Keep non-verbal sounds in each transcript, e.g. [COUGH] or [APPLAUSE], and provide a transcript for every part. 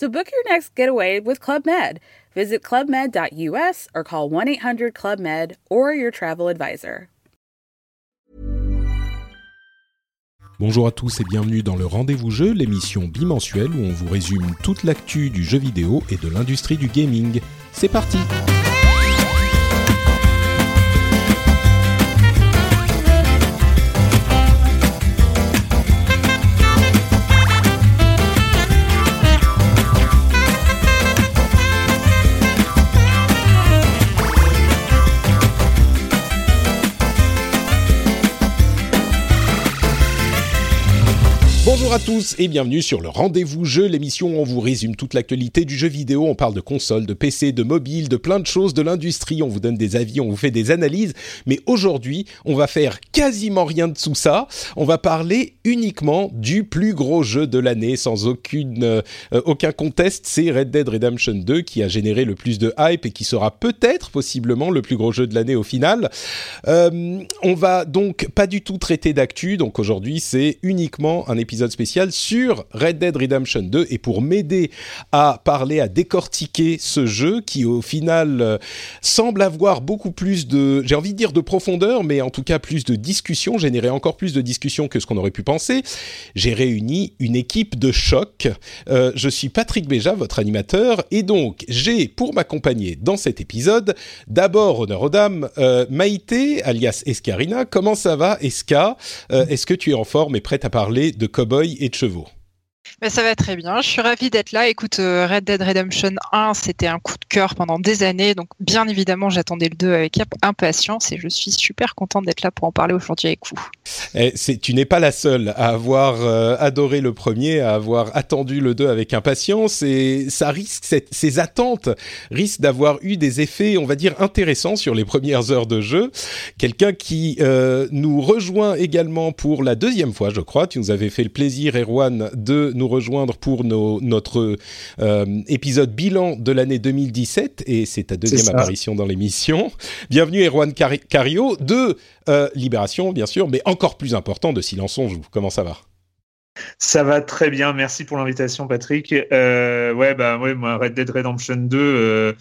So book your next getaway with Club Med. Visit clubmed.us or call 1 800 Club Med or your travel advisor. Bonjour à tous et bienvenue dans le Rendez-vous Jeu, l'émission bimensuelle où on vous résume toute l'actu du jeu vidéo et de l'industrie du gaming. C'est parti! Bonjour à tous et bienvenue sur le Rendez-vous Jeu, l'émission où on vous résume toute l'actualité du jeu vidéo. On parle de consoles, de PC, de mobile, de plein de choses de l'industrie. On vous donne des avis, on vous fait des analyses. Mais aujourd'hui, on va faire quasiment rien de tout ça. On va parler uniquement du plus gros jeu de l'année, sans aucune, euh, aucun contest. C'est Red Dead Redemption 2 qui a généré le plus de hype et qui sera peut-être, possiblement, le plus gros jeu de l'année au final. Euh, on va donc pas du tout traiter d'actu. Donc aujourd'hui, c'est uniquement un épisode spécial sur Red Dead Redemption 2 et pour m'aider à parler, à décortiquer ce jeu qui au final euh, semble avoir beaucoup plus de, j'ai envie de dire de profondeur, mais en tout cas plus de discussion, générer encore plus de discussion que ce qu'on aurait pu penser. J'ai réuni une équipe de choc. Euh, je suis Patrick Béja, votre animateur, et donc j'ai pour m'accompagner dans cet épisode, d'abord honneur aux dames, euh, Maïté, alias Escarina. Comment ça va, Esca Est-ce que tu es en forme et prête à parler de cowboy et de chevaux. Mais ça va très bien. Je suis ravie d'être là. Écoute, euh, Red Dead Redemption 1, c'était un coup de cœur pendant des années. Donc, bien évidemment, j'attendais le 2 avec impatience et je suis super contente d'être là pour en parler aujourd'hui avec vous. Eh, tu n'es pas la seule à avoir euh, adoré le premier, à avoir attendu le 2 avec impatience et ça risque, ces attentes risquent d'avoir eu des effets, on va dire, intéressants sur les premières heures de jeu. Quelqu'un qui euh, nous rejoint également pour la deuxième fois, je crois. Tu nous avais fait le plaisir, Erwan, de nous rejoindre pour nos, notre euh, épisode bilan de l'année 2017 et c'est ta deuxième apparition dans l'émission. Bienvenue Erwan Cario de euh, Libération bien sûr, mais encore plus important de Silence on joue. Comment ça va? Ça va très bien, merci pour l'invitation Patrick. Euh, ouais, bah ouais, moi Red Dead Redemption 2,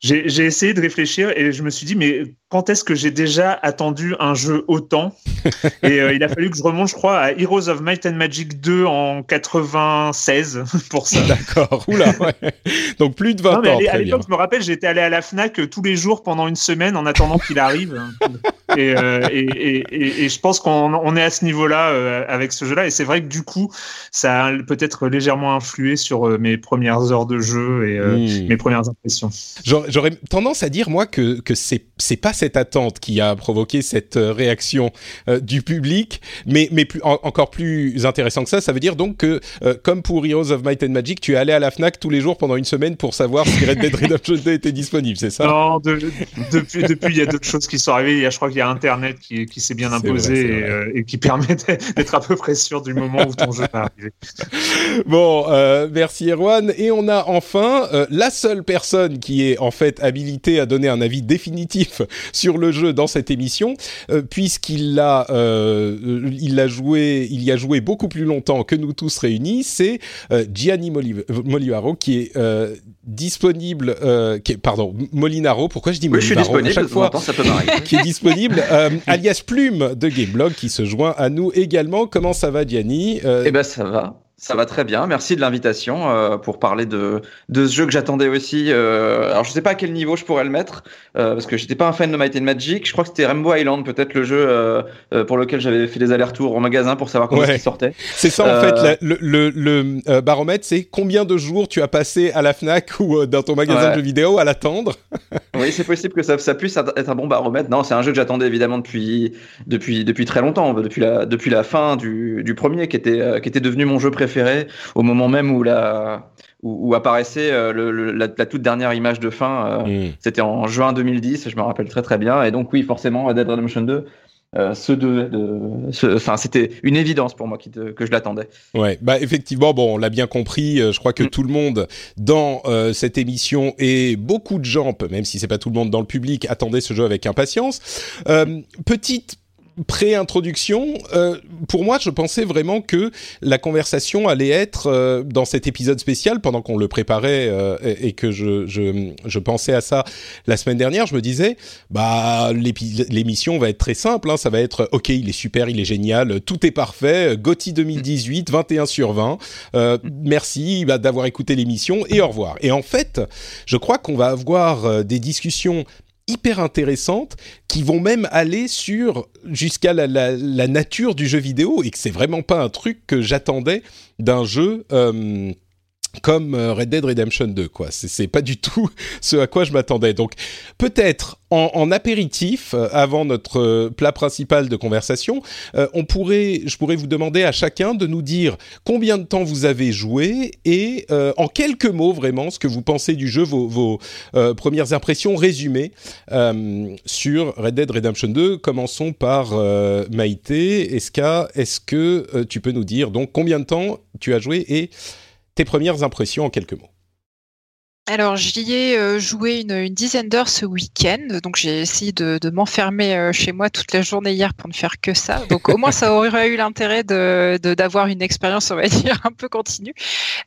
j'ai essayé de réfléchir et je me suis dit, mais quand est-ce que j'ai déjà attendu un jeu autant [LAUGHS] Et euh, il a fallu que je remonte, je crois, à Heroes of Might and Magic 2 en 96 pour ça. D'accord, oula, ouais. Donc plus de 20 non, mais ans. À l'époque, je me rappelle, j'étais allé à la Fnac tous les jours pendant une semaine en attendant qu'il arrive. [LAUGHS] et, euh, et, et, et, je pense qu'on on est à ce niveau-là euh, avec ce jeu-là. Et c'est vrai que du coup, ça a peut-être légèrement influé sur mes premières heures de jeu et hmm. mes premières impressions. J'aurais tendance à dire, moi, que, que c'est pas cette attente qui a provoqué cette euh, réaction euh, du public, mais, mais plus, encore plus intéressant que ça, ça veut dire donc que, euh, comme pour Heroes of Might and Magic, tu es allé à la FNAC tous les jours pendant une semaine pour savoir si Red Dead Redemption 2 était disponible, c'est ça? Non, depuis, depuis, il y a d'autres choses qui sont arrivées. Il y a, je crois qu'il y a Internet qui, qui s'est bien imposé et, qui permet d'être à peu près sûr du moment où ton jeu va arriver. [LAUGHS] Bon, merci Erwan. Et on a enfin la seule personne qui est en fait habilitée à donner un avis définitif [LAUGHS] sur le jeu dans cette émission, euh, puisqu'il l'a, euh, il l'a joué, il y a joué beaucoup plus longtemps que nous tous réunis. C'est euh, Gianni Molivaro qui est disponible, qui est, pardon, Molinaro. Pourquoi je dis Molinaro à chaque fois ça peut [LAUGHS] Qui est disponible, alias Plume de Gameblog, qui se joint à nous également. Comment ça va, Gianni Eh ben, ça va. Ça va très bien, merci de l'invitation euh, pour parler de, de ce jeu que j'attendais aussi. Euh, alors je sais pas à quel niveau je pourrais le mettre euh, parce que j'étais pas un fan de Might and Magic. Je crois que c'était Rainbow Island peut-être le jeu pour lequel j'avais fait des allers-retours au magasin pour savoir comment il sortait. C'est ça en fait le, le, le baromètre, c'est combien de jours tu as passé à la Fnac ou dans ton magasin de jeux vidéo à l'attendre? [LAUGHS] oui, c'est possible que ça, ça puisse être un bon baromètre. Non, c'est un jeu que j'attendais évidemment depuis depuis depuis très longtemps, depuis la depuis la fin du, du premier qui était qui était devenu mon jeu préféré au moment même où la où, apparaissait la, toute dernière image de fin. Mm. C'était en juin 2010, je me rappelle très très bien. Et donc oui, forcément, Dead Redemption 2 euh, ce de, enfin, c'était une évidence pour moi que je l'attendais. Ouais, bah effectivement, bon, on l'a bien compris. Euh, je crois que mm. tout le monde dans euh, cette émission et beaucoup de gens, même si c'est pas tout le monde dans le public, attendaient ce jeu avec impatience. petite pré-introduction, euh, pour moi, je pensais vraiment que la conversation allait être euh, dans cet épisode spécial pendant qu'on le préparait euh, et, que je, je, je, pensais à ça la semaine dernière. Je me disais, bah l'émission va être très simple. Hein, ça va être, ok, il est super, il est génial, tout est parfait. Gauthier 2018, 21 sur 20. merci bah, d'avoir écouté l'émission et au revoir. Et en fait, je crois qu'on va avoir des discussions hyper intéressantes qui vont même aller sur jusqu'à la, nature du jeu vidéo et que c'est vraiment pas un truc que j'attendais d'un jeu euh, comme euh, Red Dead Redemption 2 quoi. C'est pas du tout [LAUGHS] ce à quoi je m'attendais. Donc peut-être en, apéritif euh, avant notre euh, plat principal de conversation on pourrait je pourrais vous demander à chacun de nous dire combien de temps vous avez joué et en quelques mots vraiment ce que vous pensez du jeu vos, premières impressions résumées sur Red Dead Redemption 2 commençons par Maïté Eska est-ce que tu peux nous dire donc combien de temps tu as joué et tes premières impressions en quelques mots. Alors, j'y ai euh, joué une, dizaine d'heures ce week-end, donc j'ai essayé de, m'enfermer euh, chez moi toute la journée hier pour ne faire que ça. Donc, au moins, ça [LAUGHS] aurait eu l'intérêt de, d'avoir une expérience, on va dire, un peu continue.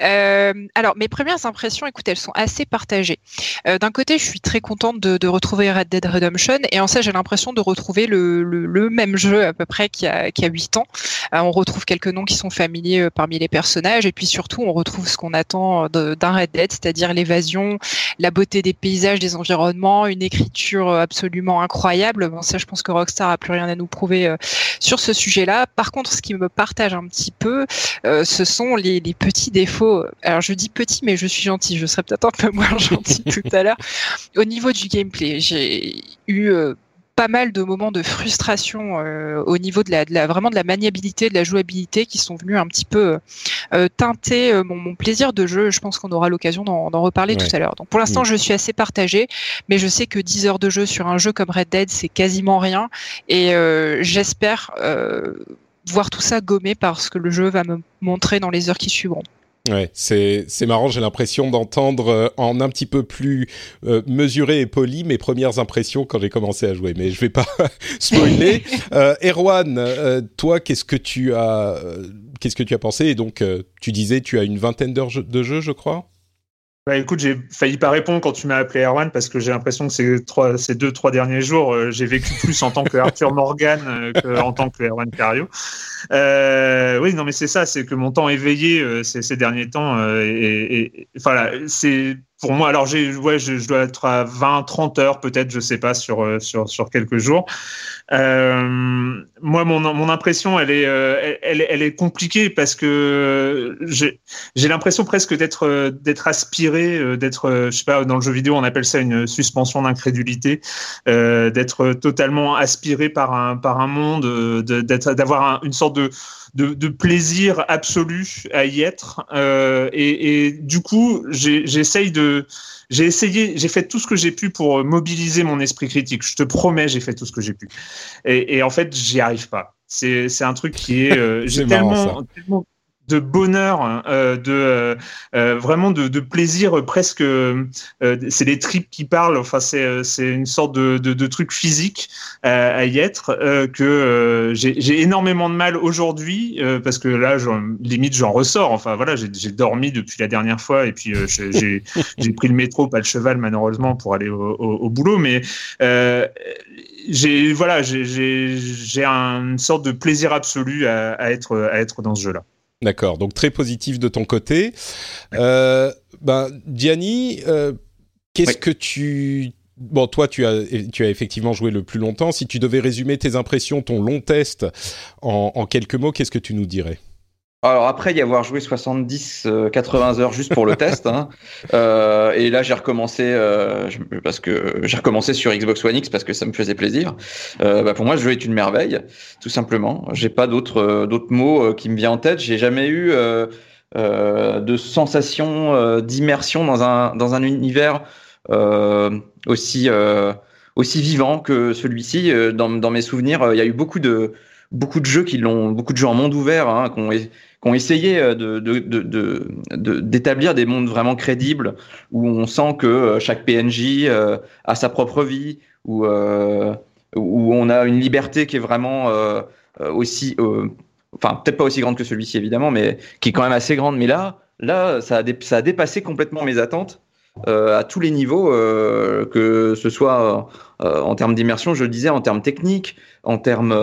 Euh, alors, mes premières impressions, écoute, elles sont assez partagées. d'un côté, je suis très contente de, retrouver Red Dead Redemption, et en ça, j'ai l'impression de retrouver le, même jeu à peu près qu'il y a, qu'il y a 8 ans. on retrouve quelques noms qui sont familiers parmi les personnages, et puis surtout, on retrouve ce qu'on attend d'un Red Dead, c'est-à-dire l'évasion la beauté des paysages, des environnements, une écriture absolument incroyable. Bon, ça, je pense que Rockstar a plus rien à nous prouver euh, sur ce sujet-là. Par contre, ce qui me partage un petit peu, euh, ce sont les, petits défauts. Alors, je dis petits, mais je suis gentil. Je serais peut-être un peu [LAUGHS] moins gentil tout à l'heure. Au niveau du gameplay, j'ai eu euh, pas mal de moments de frustration euh, au niveau de la, vraiment de la maniabilité, de la jouabilité qui sont venus un petit peu euh, teinter euh, mon, plaisir de jeu. Je pense qu'on aura l'occasion d'en reparler tout à l'heure. Donc pour l'instant, mm. je suis assez partagé, mais je sais que 10 heures de jeu sur un jeu comme Red Dead, c'est quasiment rien. Et j'espère voir tout ça gommé parce que le jeu va me montrer dans les heures qui suivront. Ouais, c'est c'est marrant. J'ai l'impression d'entendre euh, en un petit peu plus euh, mesuré et poli mes premières impressions quand j'ai commencé à jouer. Mais je vais pas [LAUGHS] spoiler. [LAUGHS] euh, Erwan, euh, toi, qu'est-ce que tu as qu'est-ce que tu as pensé? Et donc, tu disais, tu as une vingtaine d'heures de jeu, je crois? Bah écoute, j'ai failli pas répondre quand tu m'as appelé Erwan parce que j'ai l'impression que ces trois, ces deux, trois derniers jours, euh, j'ai vécu plus en tant que Arthur [LAUGHS] Morgan euh, qu'en tant que Erwan Cario. Euh, oui, non, mais c'est ça, c'est que mon temps éveillé ces, ces, derniers temps, et, et, voilà, c'est pour moi, alors j'ai, ouais, je, je, dois être à 20, 30 heures peut-être, je sais pas, sur, sur, sur quelques jours. Euh, moi, mon, mon impression, elle est, euh, elle, elle, est compliquée parce que j'ai l'impression presque d'être euh, d'être aspiré, d'être, je sais pas, dans le jeu vidéo, on appelle ça une suspension d'incrédulité, d'être totalement aspiré par un par un monde, d'être d'avoir une sorte de, de, de plaisir absolu à y être. et, et du coup, j'essaye de j'ai essayé, j'ai fait tout ce que j'ai pu pour mobiliser mon esprit critique. Je te promets, j'ai fait tout ce que j'ai pu. Et, et, en fait, j'y arrive pas. C'est, c'est un truc qui est, euh, [LAUGHS] j'ai tellement, tellement, de bonheur, hein, euh, de euh, euh, vraiment de, plaisir presque. c'est les tripes qui parlent. Enfin, c'est c'est une sorte de, de, truc physique à y être que j'ai énormément de mal aujourd'hui parce que là, limite, j'en ressors. Enfin, voilà, j'ai dormi depuis la dernière fois et puis j'ai [LAUGHS] j'ai pris le métro, pas le cheval, malheureusement, pour aller au, boulot, mais j'ai voilà, j'ai une sorte de plaisir absolu à, à être à être dans ce jeu-là. D'accord, donc très positif de ton côté. Euh, ben, Gianni, euh, qu'est-ce que tu... Bon, toi, tu as, tu as effectivement joué le plus longtemps. Si tu devais résumer tes impressions, ton long test en, en quelques mots, qu'est-ce que tu nous dirais? Alors après y avoir joué 70, 80 euh, heures juste pour le test, hein, [LAUGHS] euh, et là j'ai recommencé euh, parce que j'ai recommencé sur Xbox One X parce que ça me faisait plaisir. Euh, bah pour moi, le jeu est une merveille, tout simplement. J'ai pas d'autres d'autres mots qui me viennent en tête. J'ai jamais eu de sensations, d'immersion dans un dans un univers aussi aussi vivant que celui-ci. Dans, dans mes souvenirs, il y a eu beaucoup de beaucoup de jeux qui l'ont, beaucoup de jeux en monde ouvert, hein, qui, ont, qui ont essayé de, de, d'établir des mondes vraiment crédibles où on sent que chaque PNJ a sa propre vie, où où on a une liberté qui est vraiment euh, aussi, euh, enfin peut-être pas aussi grande que celui-ci évidemment, mais qui est quand même assez grande. Mais là, là, ça a, dépassé complètement mes attentes. Euh, à tous les niveaux, euh, que ce soit euh, en termes d'immersion, je le disais, en termes techniques, en termes,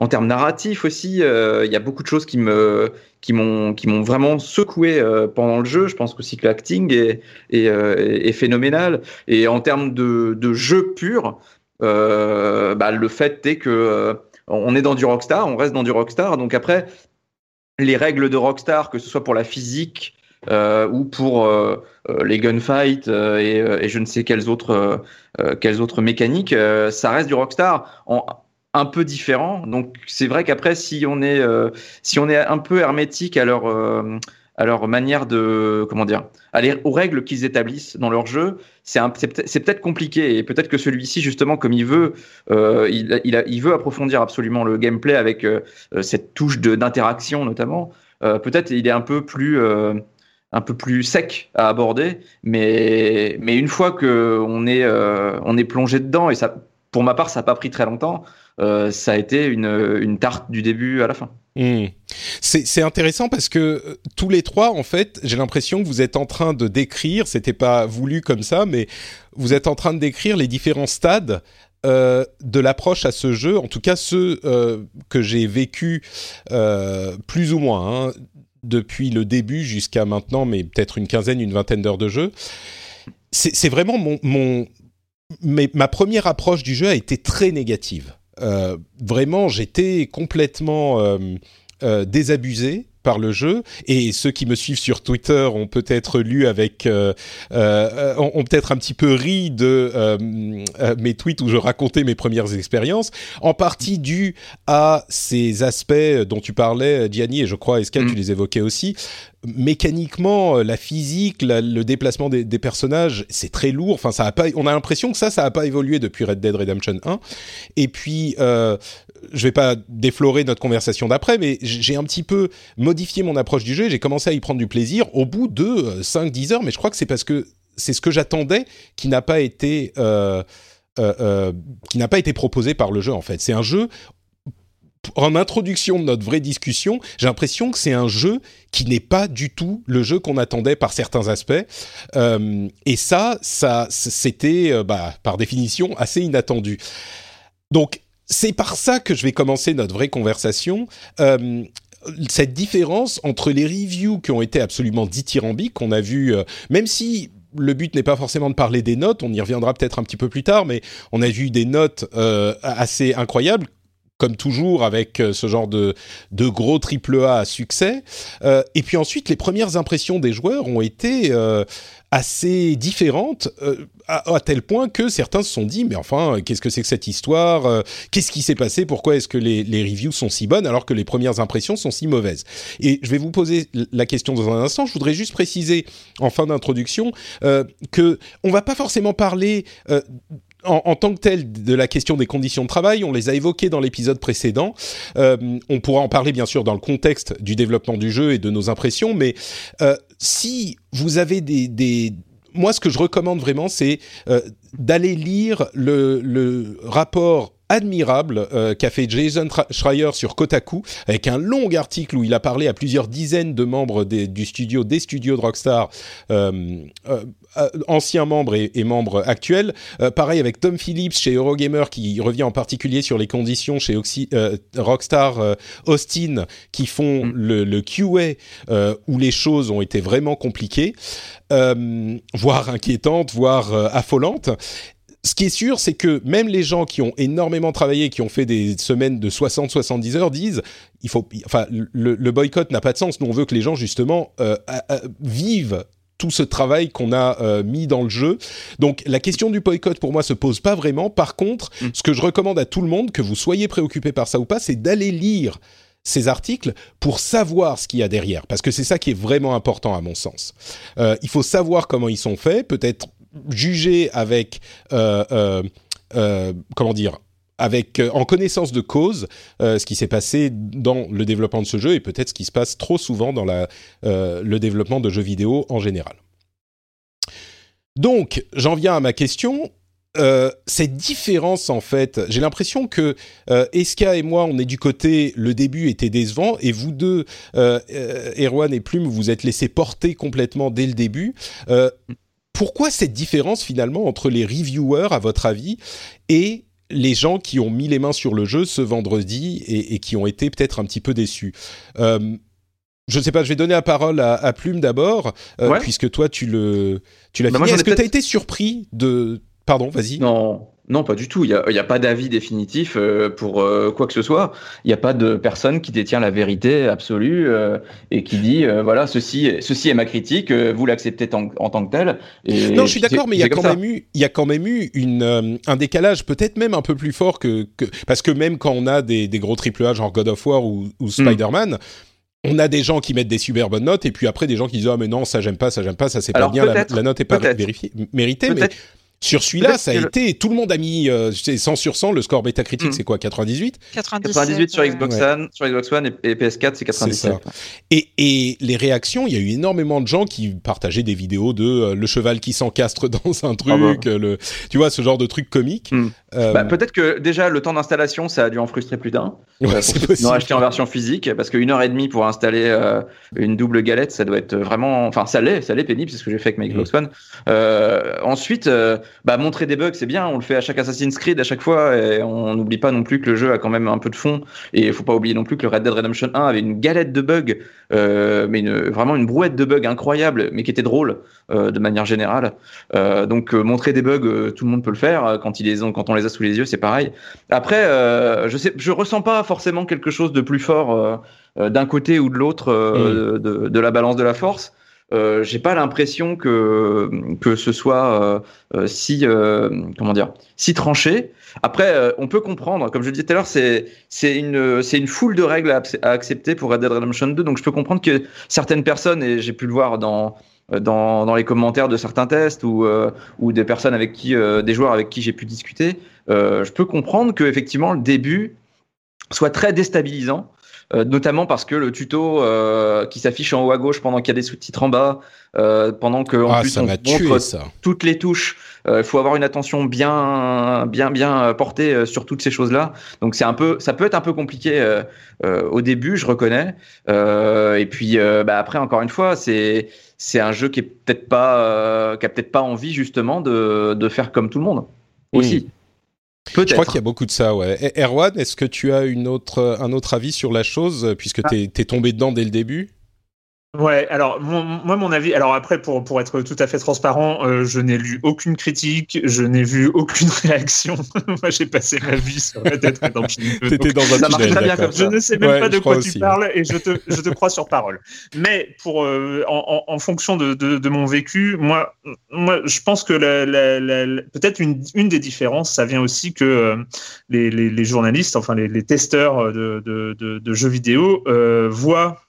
en termes narratifs aussi. Il y a beaucoup de choses qui me, qui m'ont, qui m'ont vraiment secoué pendant le jeu. Je pense aussi que l'acting est, est, est, phénoménal. Et en termes de, de jeu pur, euh, bah, le fait est que euh, on est dans du rockstar, on reste dans du rockstar. Donc après, les règles de rockstar, que ce soit pour la physique euh, ou pour les gunfights et, je ne sais quelles autres quelles autres mécaniques, ça reste du rockstar. Un peu différent. Donc c'est vrai qu'après, si on est si on est un peu hermétique à leur à leur manière de comment dire, aux règles qu'ils établissent dans leur jeu, c'est peut-être compliqué et peut-être que celui-ci justement, comme il veut, euh, il, il, veut approfondir absolument le gameplay avec euh, euh, cette touche d'interaction notamment. Euh, peut-être il est un peu plus euh, un peu plus sec à aborder, mais mais une fois que on est on est plongé dedans et ça, pour ma part, ça n'a pas pris très longtemps. Ça a été une, une tarte du début à la fin. Hmm. C'est intéressant parce que euh, tous les trois, en fait, j'ai l'impression que vous êtes en train de décrire, c'était pas voulu comme ça, mais vous êtes en train de décrire les différents stades euh, de l'approche à ce jeu, en tout cas ceux euh, que j'ai vécu plus ou moins hein, depuis le début jusqu'à maintenant, mais peut-être une quinzaine, une vingtaine d'heures de jeu. C'est vraiment mon, mon mais ma première approche du jeu a été très négative. Euh, vraiment, j'étais complètement euh, euh, désabusé par le jeu. Et ceux qui me suivent sur Twitter ont peut-être lu avec euh, euh, ont, peut-être un petit peu ri de euh, mes tweets où je racontais mes premières expériences. En partie dû à ces aspects dont tu parlais Gianni et je crois Escal tu mm. les évoquais aussi. Mécaniquement la physique le déplacement des, des personnages c'est très lourd. Enfin ça a pas on a l'impression que ça ça a pas évolué depuis Red Dead Redemption 1 et puis je vais pas déflorer notre conversation d'après, mais j'ai un petit peu modifié mon approche du jeu. J'ai commencé à y prendre du plaisir au bout de 5-10 euh, heures, mais je crois que c'est parce que c'est ce que j'attendais qui n'a pas été euh, euh, qui n'a pas été proposé par le jeu en fait. C'est un jeu en introduction de notre vraie discussion, j'ai l'impression que c'est un jeu qui n'est pas du tout le jeu qu'on attendait par certains aspects. et ça, ça, c'était bah, par définition assez inattendu. Donc c'est par ça que je vais commencer notre vraie conversation. Euh, cette différence entre les reviews qui ont été absolument dithyrambiques, qu'on a vu, euh, même si le but n'est pas forcément de parler des notes, on y reviendra peut-être un petit peu plus tard, mais on a vu des notes euh, assez incroyables, comme toujours avec ce genre de, de gros triple A à succès. et puis ensuite, les premières impressions des joueurs ont été assez différentes, euh, à, tel point que certains se sont dit, mais enfin, qu'est-ce que c'est que cette histoire euh, Qu'est-ce qui s'est passé Pourquoi est-ce que les, les, reviews sont si bonnes alors que les premières impressions sont si mauvaises Et je vais vous poser la question dans un instant. Je voudrais juste préciser en fin d'introduction euh, que on va pas forcément parler en, tant que tel de la question des conditions de travail, on les a évoquées dans l'épisode précédent. Euh, on pourra en parler bien sûr dans le contexte du développement du jeu et de nos impressions, mais euh, si vous avez des, moi, ce que je recommande vraiment, c'est euh, d'aller lire le, rapport admirable qu'a fait Jason Schreier sur Kotaku, avec un long article où il a parlé à plusieurs dizaines de membres des, du studio, des studios de Rockstar, anciens membres et, et membres actuels. pareil avec Tom Phillips chez Eurogamer, qui revient en particulier sur les conditions chez Oxy, Rockstar Austin, qui font mm. le, le, QA, où les choses ont été vraiment compliquées, voire inquiétantes, voire affolantes ce qui est sûr, c'est que même les gens qui ont énormément travaillé, qui ont fait des semaines de 60-70 heures, disent, il faut, enfin, le, boycott n'a pas de sens. Nous, on veut que les gens justement euh, vivent tout ce travail qu'on a euh, mis dans le jeu. Donc la question du boycott pour moi se pose pas vraiment. Par contre, mm. ce que je recommande à tout le monde, que vous soyez préoccupé par ça ou pas, c'est d'aller lire ces articles pour savoir ce qu'il y a derrière, parce que c'est ça qui est vraiment important à mon sens. Euh, il faut savoir comment ils sont faits, peut-être juger avec, euh, euh, comment dire, avec en connaissance de cause ce qui s'est passé dans le développement de ce jeu et peut-être ce qui se passe trop souvent dans la, le développement de jeux vidéo en général. Donc, j'en viens à ma question. Euh, cette différence en fait, j'ai l'impression que euh, Eska et moi, on est du côté le début était décevant et vous deux, euh, euh Erwan et Plume, vous êtes laissés porter complètement dès le début. pourquoi cette différence finalement entre les reviewers, à votre avis, et les gens qui ont mis les mains sur le jeu ce vendredi et, et qui ont été peut-être un petit peu déçus je ne sais pas, je vais donner la parole à, Plume d'abord, puisque toi tu le tu l'as bah fini. Est-ce que tu as été surpris de Pardon, vas-y. Non, non, pas du tout. Il n'y a, a, pas d'avis définitif euh, pour euh, quoi que ce soit. Il n'y a pas de personne qui détient la vérité absolue euh, et qui dit voilà ceci, ceci est ma critique, vous l'acceptez en, tant que tel. Et non, je suis d'accord, mais il y a quand même eu, il y a quand même eu une, un décalage peut-être même un peu plus fort que, que, parce que même quand on a des, des gros triple A genre God of War ou, ou hmm. Spider-Man. On a des gens qui mettent des super bonnes notes et puis après des gens qui disent ah mais non ça j'aime pas ça j'aime pas ça c'est pas bien la, note est pas vérifiée méritée mais sur celui-là, ça a été, tout le monde a mis euh, 100 sur 100, le score métacritique, mm. c'est quoi, 98 98 sur Xbox One, sur Xbox One et, PS4, c'est 97. Et, et, les réactions, il y a eu énormément de gens qui partageaient des vidéos de euh, le cheval qui s'encastre [LAUGHS] dans un truc, ah bah. le, tu vois, ce genre de truc comique. Mm. Euh, bah, peut-être que déjà, le temps d'installation, ça a dû en frustrer plus d'un. Ouais, euh, c'est possible. acheté en version physique, parce qu'une heure et demie pour installer euh, une double galette, ça doit être vraiment, enfin, ça l'est, ça l'est pénible, c'est ce que j'ai fait avec ma Xbox mm. One. ensuite, bah, montrer des bugs, c'est bien, on le fait à chaque Assassin's Creed à chaque fois, et on n'oublie pas non plus que le jeu a quand même un peu de fond, et il faut pas oublier non plus que le Red Dead Redemption 1 avait une galette de bugs, euh, mais une, vraiment une brouette de bugs incroyable, mais qui était drôle euh, de manière générale. Euh, donc montrer des bugs, tout le monde peut le faire quand ils les ont, quand on les a sous les yeux, c'est pareil. Après, je sais, je ressens pas forcément quelque chose de plus fort d'un côté ou de l'autre mm. de, de, la balance de la force euh, j'ai pas l'impression que que ce soit euh, euh si euh, comment dire si tranché. Après, euh, on peut comprendre, comme je le disais tout à l'heure, c'est c'est une c'est une foule de règles à, accepter pour Red Dead Redemption 2. Donc je peux comprendre que certaines personnes et j'ai pu le voir dans dans, dans les commentaires de certains tests ou ou des personnes avec qui des joueurs avec qui j'ai pu discuter, je peux comprendre que effectivement le début soit très déstabilisant euh, notamment parce que le tuto euh, qui s'affiche en haut à gauche pendant qu'il y a des sous-titres en bas, euh, pendant que en ah, plus on montre toutes les touches, il faut avoir une attention bien, bien, bien portée sur toutes ces choses-là. Donc c'est un peu, ça peut être un peu compliqué au début, je reconnais. et puis bah, après, encore une fois, c'est c'est un jeu qui est peut-être pas, qui a peut-être pas envie justement de, de faire comme tout le monde aussi. Je crois qu'il y a beaucoup de ça, ouais. Erwan, est-ce que tu as une autre, un autre avis sur la chose, puisque ah. tu es, tombé dedans dès le début? Ouais, alors moi mon avis, alors après pour pour être tout à fait transparent, euh, je n'ai lu aucune critique, je n'ai vu aucune [LAUGHS] réaction. moi j'ai passé ma vie sur Red Dead Redemption. T'étais dans un ça marche très bien comme ça. Je ne sais même pas de quoi tu parles et je te je te crois sur parole. Mais pour euh, en, en, fonction de, de, de, mon vécu, moi moi je pense que la, la, la, peut-être une une des différences, ça vient aussi que euh, les, les, les journalistes, enfin les, les testeurs de, de, de, jeux vidéo voient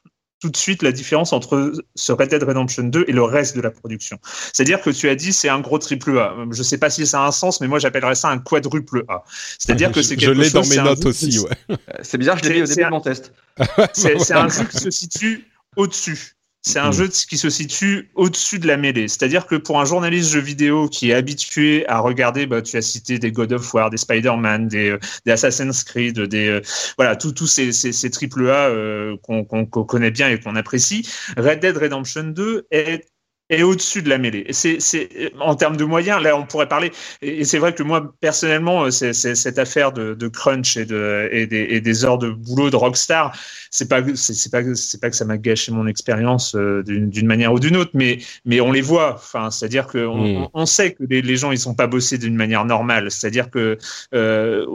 tout de suite la différence entre ce Red Dead Redemption 2 et le reste de la production. C'est-à-dire que tu as dit c'est un gros triple A. Je sais pas si ça a un sens, mais moi j'appellerais ça un quadruple A. C'est-à-dire que c'est quelque chose. Je l'ai dans mes notes aussi, ouais. C'est bizarre, je l'ai mis au début de mon test. [LAUGHS] C'est un jeu qui se situe au-dessus. C'est un mm. jeu qui se situe au-dessus de la mêlée. C'est-à-dire que pour un journaliste jeu vidéo qui est habitué à regarder, bah, tu as cité des God of War, des Spider-Man, des, euh, des Assassin's Creed, des euh, voilà, tous ces, ces, ces triple A euh, qu'on connaît bien et qu'on apprécie. Red Dead Redemption 2 est est au-dessus de la mêlée. C'est, c'est en termes de moyens, là on pourrait parler. Et, c'est vrai que moi personnellement, c'est, c'est cette affaire de, de, crunch et, de, et, des, et des heures de boulot de rockstar, c'est pas c'est, pas c'est pas que ça m'a gâché mon expérience euh, d'une, d'une manière ou d'une autre, mais mais on les voit. Enfin, c'est-à-dire que on, on, sait que les, les, gens ils sont pas bossés d'une manière normale. C'est-à-dire que euh,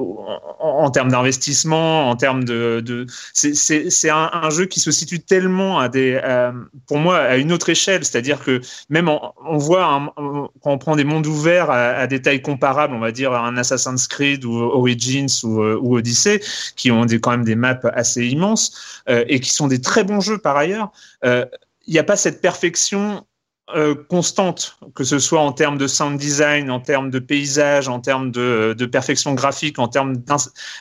en, en, termes d'investissement, en termes de, de c'est, c'est, c'est un, un, jeu qui se situe tellement à des, pour moi, à une autre échelle. C'est-à-dire que même on, voit quand on prend des mondes ouverts à, des tailles comparables, on va dire un Assassin's Creed ou Origins ou, ou Odyssey, qui ont des, quand même des maps assez immenses et qui sont des très bons jeux par ailleurs. Il n'y a pas cette perfection euh, constante, que ce soit en termes de sound design, en termes de paysage, en termes de, de perfection graphique, en termes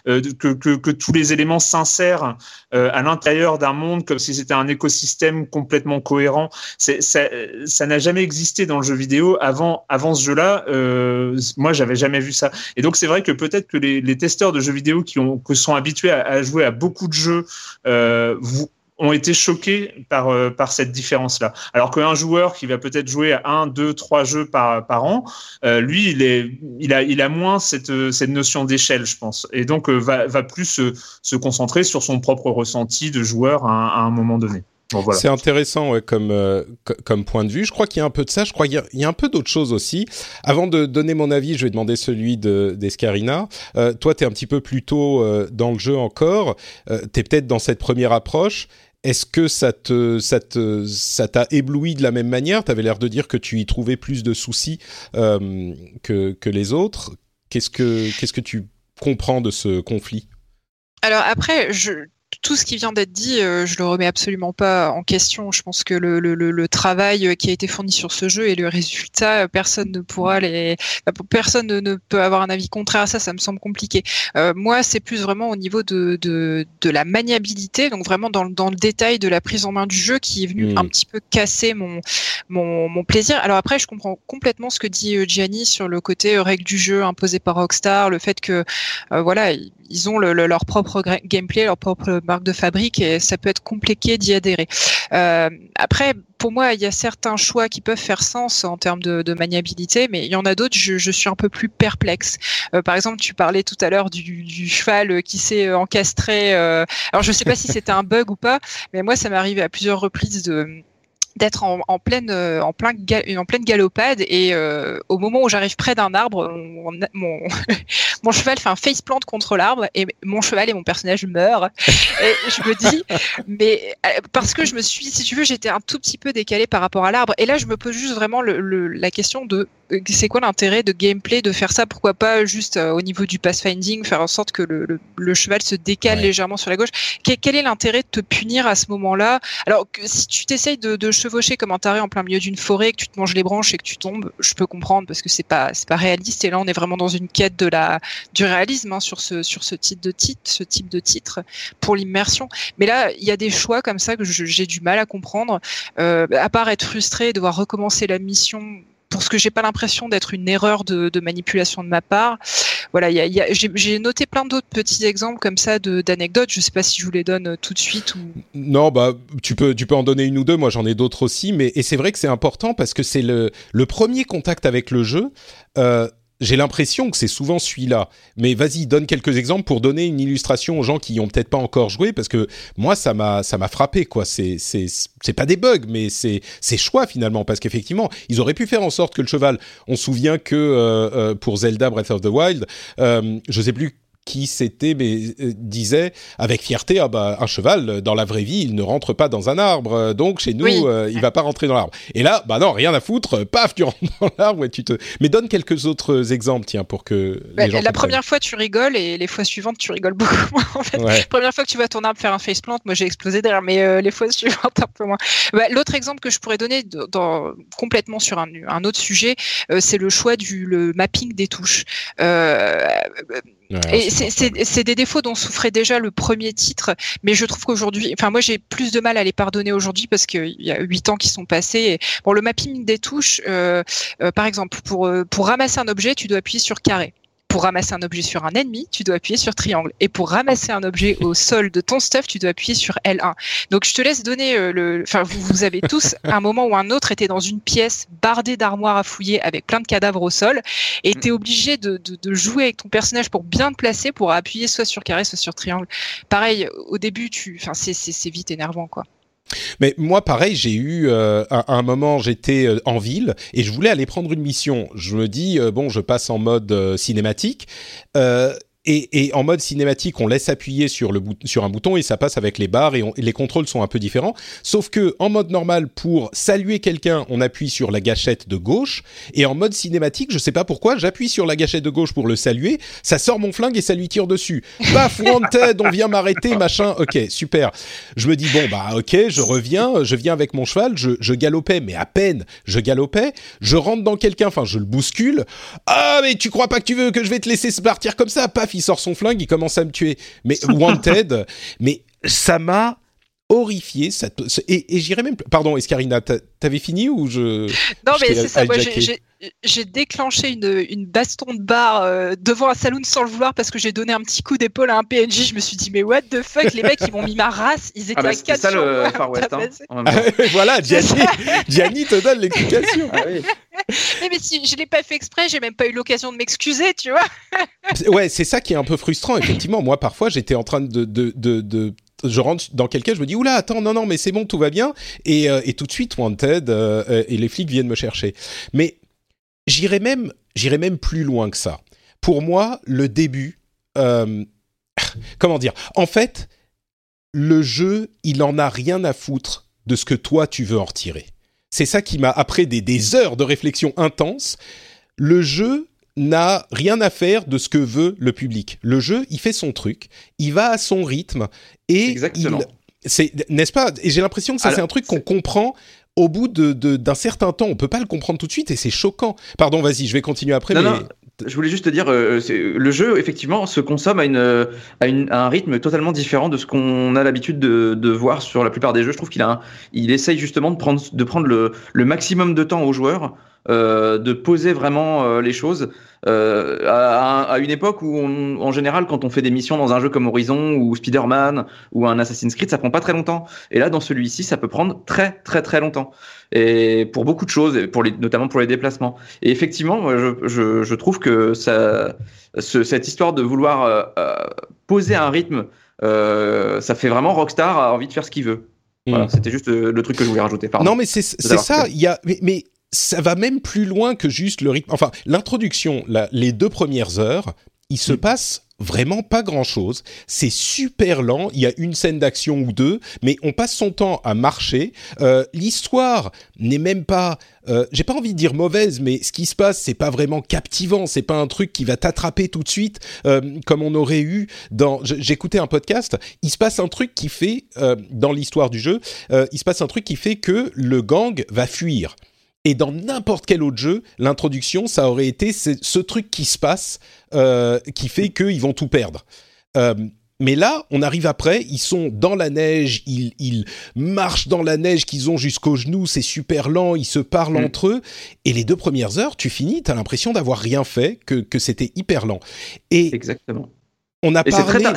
euh, que, que, que, tous les éléments s'insèrent euh, à l'intérieur d'un monde comme si c'était un écosystème complètement cohérent. Ça, n'a jamais existé dans le jeu vidéo avant, avant ce jeu-là. Euh, moi, j'avais jamais vu ça. Et donc, c'est vrai que peut-être que les, les, testeurs de jeux vidéo qui ont, que sont habitués à, à jouer à beaucoup de jeux, euh, vous, ont été choqués par, euh, par cette différence-là. Alors qu'un joueur qui va peut-être jouer à un, deux, trois jeux par, par an, euh, lui, il, est, il, a, il a moins cette, cette notion d'échelle, je pense. Et donc, euh, va, va plus se, se concentrer sur son propre ressenti de joueur à un moment donné. C'est intéressant ouais, comme, euh, comme point de vue. Je crois qu'il y a un peu de ça. Je crois qu'il y, a un peu d'autres choses aussi. Avant de donner mon avis, je vais demander celui d'Escarina. Euh, toi, tu es un petit peu plus tôt euh, dans le jeu encore. Euh, tu es peut-être dans cette première approche. Est-ce que ça te, ça te, ça t'a ébloui de la même manière? Tu avais l'air de dire que tu y trouvais plus de soucis euh, que, que les autres. Qu'est-ce que, qu'est-ce que tu comprends de ce conflit? Alors après, je, tout ce qui vient d'être dit, euh, je le remets absolument pas en question. Je pense que le, le, le, travail qui a été fourni sur ce jeu et le résultat, personne ne pourra les, personne ne, peut avoir un avis contraire à ça. Ça me semble compliqué. Euh, moi, c'est plus vraiment au niveau de, de, de, la maniabilité, donc vraiment dans, dans le détail de la prise en main du jeu qui est venu mmh. un petit peu casser mon, mon, mon, plaisir. Alors après, je comprends complètement ce que dit euh, Gianni sur le côté règle du jeu imposé par Rockstar, le fait que voilà, ils ont le, leur propre gameplay, leur propre marque de fabrique et ça peut être compliqué d'y adhérer. Euh, après, pour moi, il y a certains choix qui peuvent faire sens en termes de, de maniabilité, mais il y en a d'autres, je, je, suis un peu plus perplexe. Euh, par exemple, tu parlais tout à l'heure du, du, cheval qui s'est encastré. Euh, alors, je ne sais pas si c'était un bug ou pas, mais moi, ça m'est arrivé à plusieurs reprises de d'être en, en, pleine euh, en plein en pleine galopade et euh, au moment où j'arrive près d'un arbre mon, mon, mon, [LAUGHS] cheval fait un face plant contre l'arbre et mon cheval et mon personnage meurent. Et je me dis [LAUGHS] mais euh, parce que je me suis si tu veux j'étais un tout petit peu décalé par rapport à l'arbre. Et là je me pose juste vraiment le, le, la question de c'est quoi l'intérêt de gameplay de faire ça? Pourquoi pas juste au niveau du pathfinding faire en sorte que le, le cheval se décale ouais. légèrement sur la gauche? Quel, quel est l'intérêt de te punir à ce moment-là? Alors que si tu t'essayes de, de chevaucher comme un taré en plein milieu d'une forêt, que tu te manges les branches et que tu tombes, je peux comprendre parce que c'est pas c'est pas réaliste. Et là, on est vraiment dans une quête de la du réalisme hein, sur ce sur ce type de titre, ce type de titre pour l'immersion. Mais là, il y a des choix comme ça que j'ai du mal à comprendre. Euh, à part être frustré, devoir recommencer la mission pour ce que j'ai pas l'impression d'être une erreur de, manipulation de ma part. Voilà, j'ai noté plein d'autres petits exemples comme ça d'anecdotes. Je sais pas si je vous les donne euh, tout de suite. Non, bah tu peux tu peux en donner une ou deux. Moi, j'en ai d'autres aussi, mais et c'est vrai que c'est important parce que c'est le le premier contact avec le jeu. Euh, j'ai l'impression que c'est souvent celui-là. Mais vas-y, donne quelques exemples pour donner une illustration aux gens qui ont peut-être pas encore joué, parce que moi, ça m'a, ça m'a frappé, quoi. C'est, c'est, c'est pas des bugs, mais c'est, c'est choix finalement, parce qu'effectivement, ils auraient pu faire en sorte que le cheval. On se souvient que euh, euh, pour Zelda Breath of the Wild, euh, je sais plus qui c'était mais euh, disait avec fierté ah bah un cheval dans la vraie vie il ne rentre pas dans un arbre donc chez nous oui. euh, il va pas rentrer dans l'arbre. Et là bah non rien à foutre paf tu rentres [LAUGHS] dans l'arbre et tu te mais donne quelques autres exemples tiens pour que bah, la première fois tu rigoles et les fois suivantes tu rigoles beaucoup [LAUGHS] moins en fait. Ouais. première fois que tu vois ton arbre faire un faceplant moi j'ai explosé derrière mais euh, les fois [LAUGHS] suivantes un peu moins. Bah, l'autre exemple que je pourrais donner dans, complètement sur un, un autre sujet euh, c'est le choix du le mapping des touches. Euh, Ouais, et c'est des défauts dont souffrait déjà le premier titre, mais je trouve qu'aujourd'hui, enfin moi j'ai plus de mal à les pardonner aujourd'hui parce qu'il y a huit ans qui sont passés. Et, bon, le mapping des touches, euh, euh, par exemple, pour pour ramasser un objet, tu dois appuyer sur carré pour ramasser un objet sur un ennemi, tu dois appuyer sur triangle. Et pour ramasser un objet au sol de ton stuff, tu dois appuyer sur L1. Donc je te laisse donner euh, le. Enfin, vous, vous, avez tous, à [LAUGHS] un moment ou un autre, été dans une pièce bardée d'armoires à fouiller avec plein de cadavres au sol, et tu es obligé de, de, de, jouer avec ton personnage pour bien te placer, pour appuyer soit sur carré, soit sur triangle. Pareil, au début, tu. Enfin, c'est vite énervant, quoi. Mais moi, pareil, j'ai eu euh, à, un moment, j'étais euh, en ville et je voulais aller prendre une mission. Je me dis euh, bon, je passe en mode euh, cinématique. Et, en mode cinématique, on laisse appuyer sur, le sur un bouton et ça passe avec les barres et, les contrôles sont un peu différents. Sauf que en mode normal, pour saluer quelqu'un, on appuie sur la gâchette de gauche et en mode cinématique, je sais pas pourquoi, j'appuie sur la gâchette de gauche pour le saluer, ça sort mon flingue et ça lui tire dessus. Paf, wanted, on vient m'arrêter, machin. Ok, super. Je me dis bon bah ok, je reviens, je viens avec mon cheval, je, je galopais, mais à peine je galopais, je rentre dans quelqu'un, enfin je le bouscule. Ah mais tu crois pas que tu veux que je vais te laisser partir comme ça? Paf, il sort son flingue, il commence à me tuer. Mais [LAUGHS] Wanted, mais ça m'a horrifié. Ça et, et j'irais même. Pardon, Escarina, t'avais fini ou je. Non, mais c'est ça. Moi, j'ai déclenché une, une, baston de bar euh, devant un saloon sans le vouloir parce que j'ai donné un petit coup d'épaule à un PNJ. Je me suis dit, mais what the fuck, les mecs, ils m'ont mis ma race. Ils étaient ah bah, à 4 ça le Far West. Hein, [LAUGHS] voilà, Gianni, te donne l'explication. Ah mais, si je l'ai pas fait exprès, j'ai même pas eu l'occasion de m'excuser, tu vois. ouais, c'est ça qui est un peu frustrant. Effectivement, moi, parfois, j'étais en train de, de, de, de je rentre dans quelqu'un, je me dis oula, attends, non, non, mais c'est bon, tout va bien, et, euh, et tout de suite wanted euh, et les flics viennent me chercher. Mais j'irai même, j'irai même plus loin que ça. Pour moi, le début, [LAUGHS] comment dire? En fait, le jeu, il en a rien à foutre de ce que toi tu veux en retirer. C'est ça qui m'a, après des, des heures de réflexion intense, le jeu n'a rien à faire de ce que veut le public. Le jeu, il fait son truc, il va à son rythme et Exactement. c'est n'est-ce pas? Et j'ai l'impression que ça c'est un truc qu'on comprend au bout de, d'un certain temps. On peut pas le comprendre tout de suite et c'est choquant. Pardon, vas-y, je vais continuer après. mais... non. Je voulais juste te dire, euh, le jeu effectivement se consomme à, une, à, une, à un rythme totalement différent de ce qu'on a l'habitude de, de, voir sur la plupart des jeux. Je trouve qu'il a, il essaye justement de prendre, de prendre le, le maximum de temps aux joueurs euh, de poser vraiment euh, les choses. Euh, à, à, une époque où, on, en général, quand on fait des missions dans un jeu comme Horizon ou Spider-Man ou un Assassin's Creed, ça prend pas très longtemps. Et là, dans celui-ci, ça peut prendre très très très longtemps. Et pour beaucoup de choses, pour les, notamment pour les déplacements. Et effectivement, je, je, je trouve que ça, ce, cette histoire de vouloir poser un rythme, ça fait vraiment Rockstar a envie de faire ce qu'il veut. Voilà, mm. c'était juste le truc que je voulais rajouter. Pardon. Non, mais c'est ça. Il y a, mais, mais ça va même plus loin que juste le rythme. Enfin, l'introduction, les deux premières heures, il se mm. passe vraiment pas grand chose. C'est super lent. Il y a une scène d'action ou deux, mais on passe son temps à marcher. Euh, l'histoire n'est même pas, euh, j'ai pas envie de dire mauvaise, mais ce qui se passe, c'est pas vraiment captivant. C'est pas un truc qui va t'attraper tout de suite, euh, comme on aurait eu dans. J'écoutais un podcast. Il se passe un truc qui fait dans l'histoire du jeu. il se passe un truc qui fait que le gang va fuir. Et dans n'importe quel autre jeu, l'introduction, ça aurait été ce, truc qui se passe, euh, qui fait qu'ils vont tout perdre. Euh, mais là, on arrive après, ils sont dans la neige, ils, marchent dans la neige qu'ils ont jusqu'aux genoux, c'est super lent, ils se parlent mm. entre eux. Et les deux premières heures, tu finis, tu as l'impression d'avoir rien fait, que, c'était hyper lent. Et Exactement. On a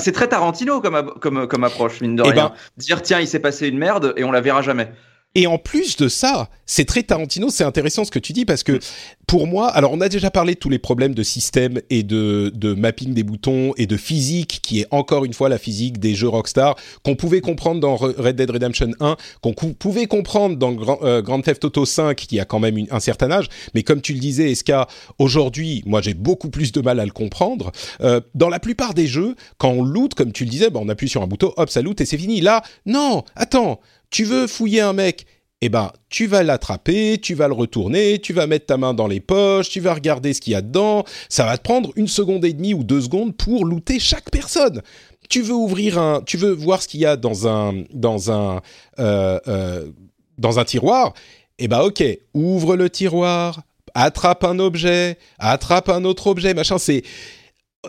C'est très, Tarantino comme, comme, comme approche, mine de eh rien. Ben Dire, tiens, il s'est passé une merde et on la verra jamais. Et en plus de ça, c'est très Tarantino, c'est intéressant ce que tu dis parce que pour moi, alors on a déjà parlé de tous les problèmes de système et de, de mapping des boutons et de physique qui est encore une fois la physique des jeux Rockstar qu'on pouvait comprendre dans Red Dead Redemption 1, qu'on pouvait comprendre dans euh, Grand, Theft Auto 5 qui a quand même un certain âge, mais comme tu le disais Eska, aujourd'hui, moi j'ai beaucoup plus de mal à le comprendre. Euh, dans la plupart des jeux, quand on loot, comme tu le disais, bah, on appuie sur un bouton, hop, ça loot et c'est fini. Là, non, attends, tu veux fouiller un mec, eh ben, tu vas l'attraper, tu vas le retourner, tu vas mettre ta main dans les poches, tu vas regarder ce qu'il y a dedans. Ça va te prendre une seconde et demie ou deux secondes pour looter chaque personne. Tu veux ouvrir un, tu veux voir ce qu'il y a dans un, dans un, euh, euh, dans un tiroir? Eh ben, ok, ouvre le tiroir, attrape un objet, attrape un autre objet, machin. C'est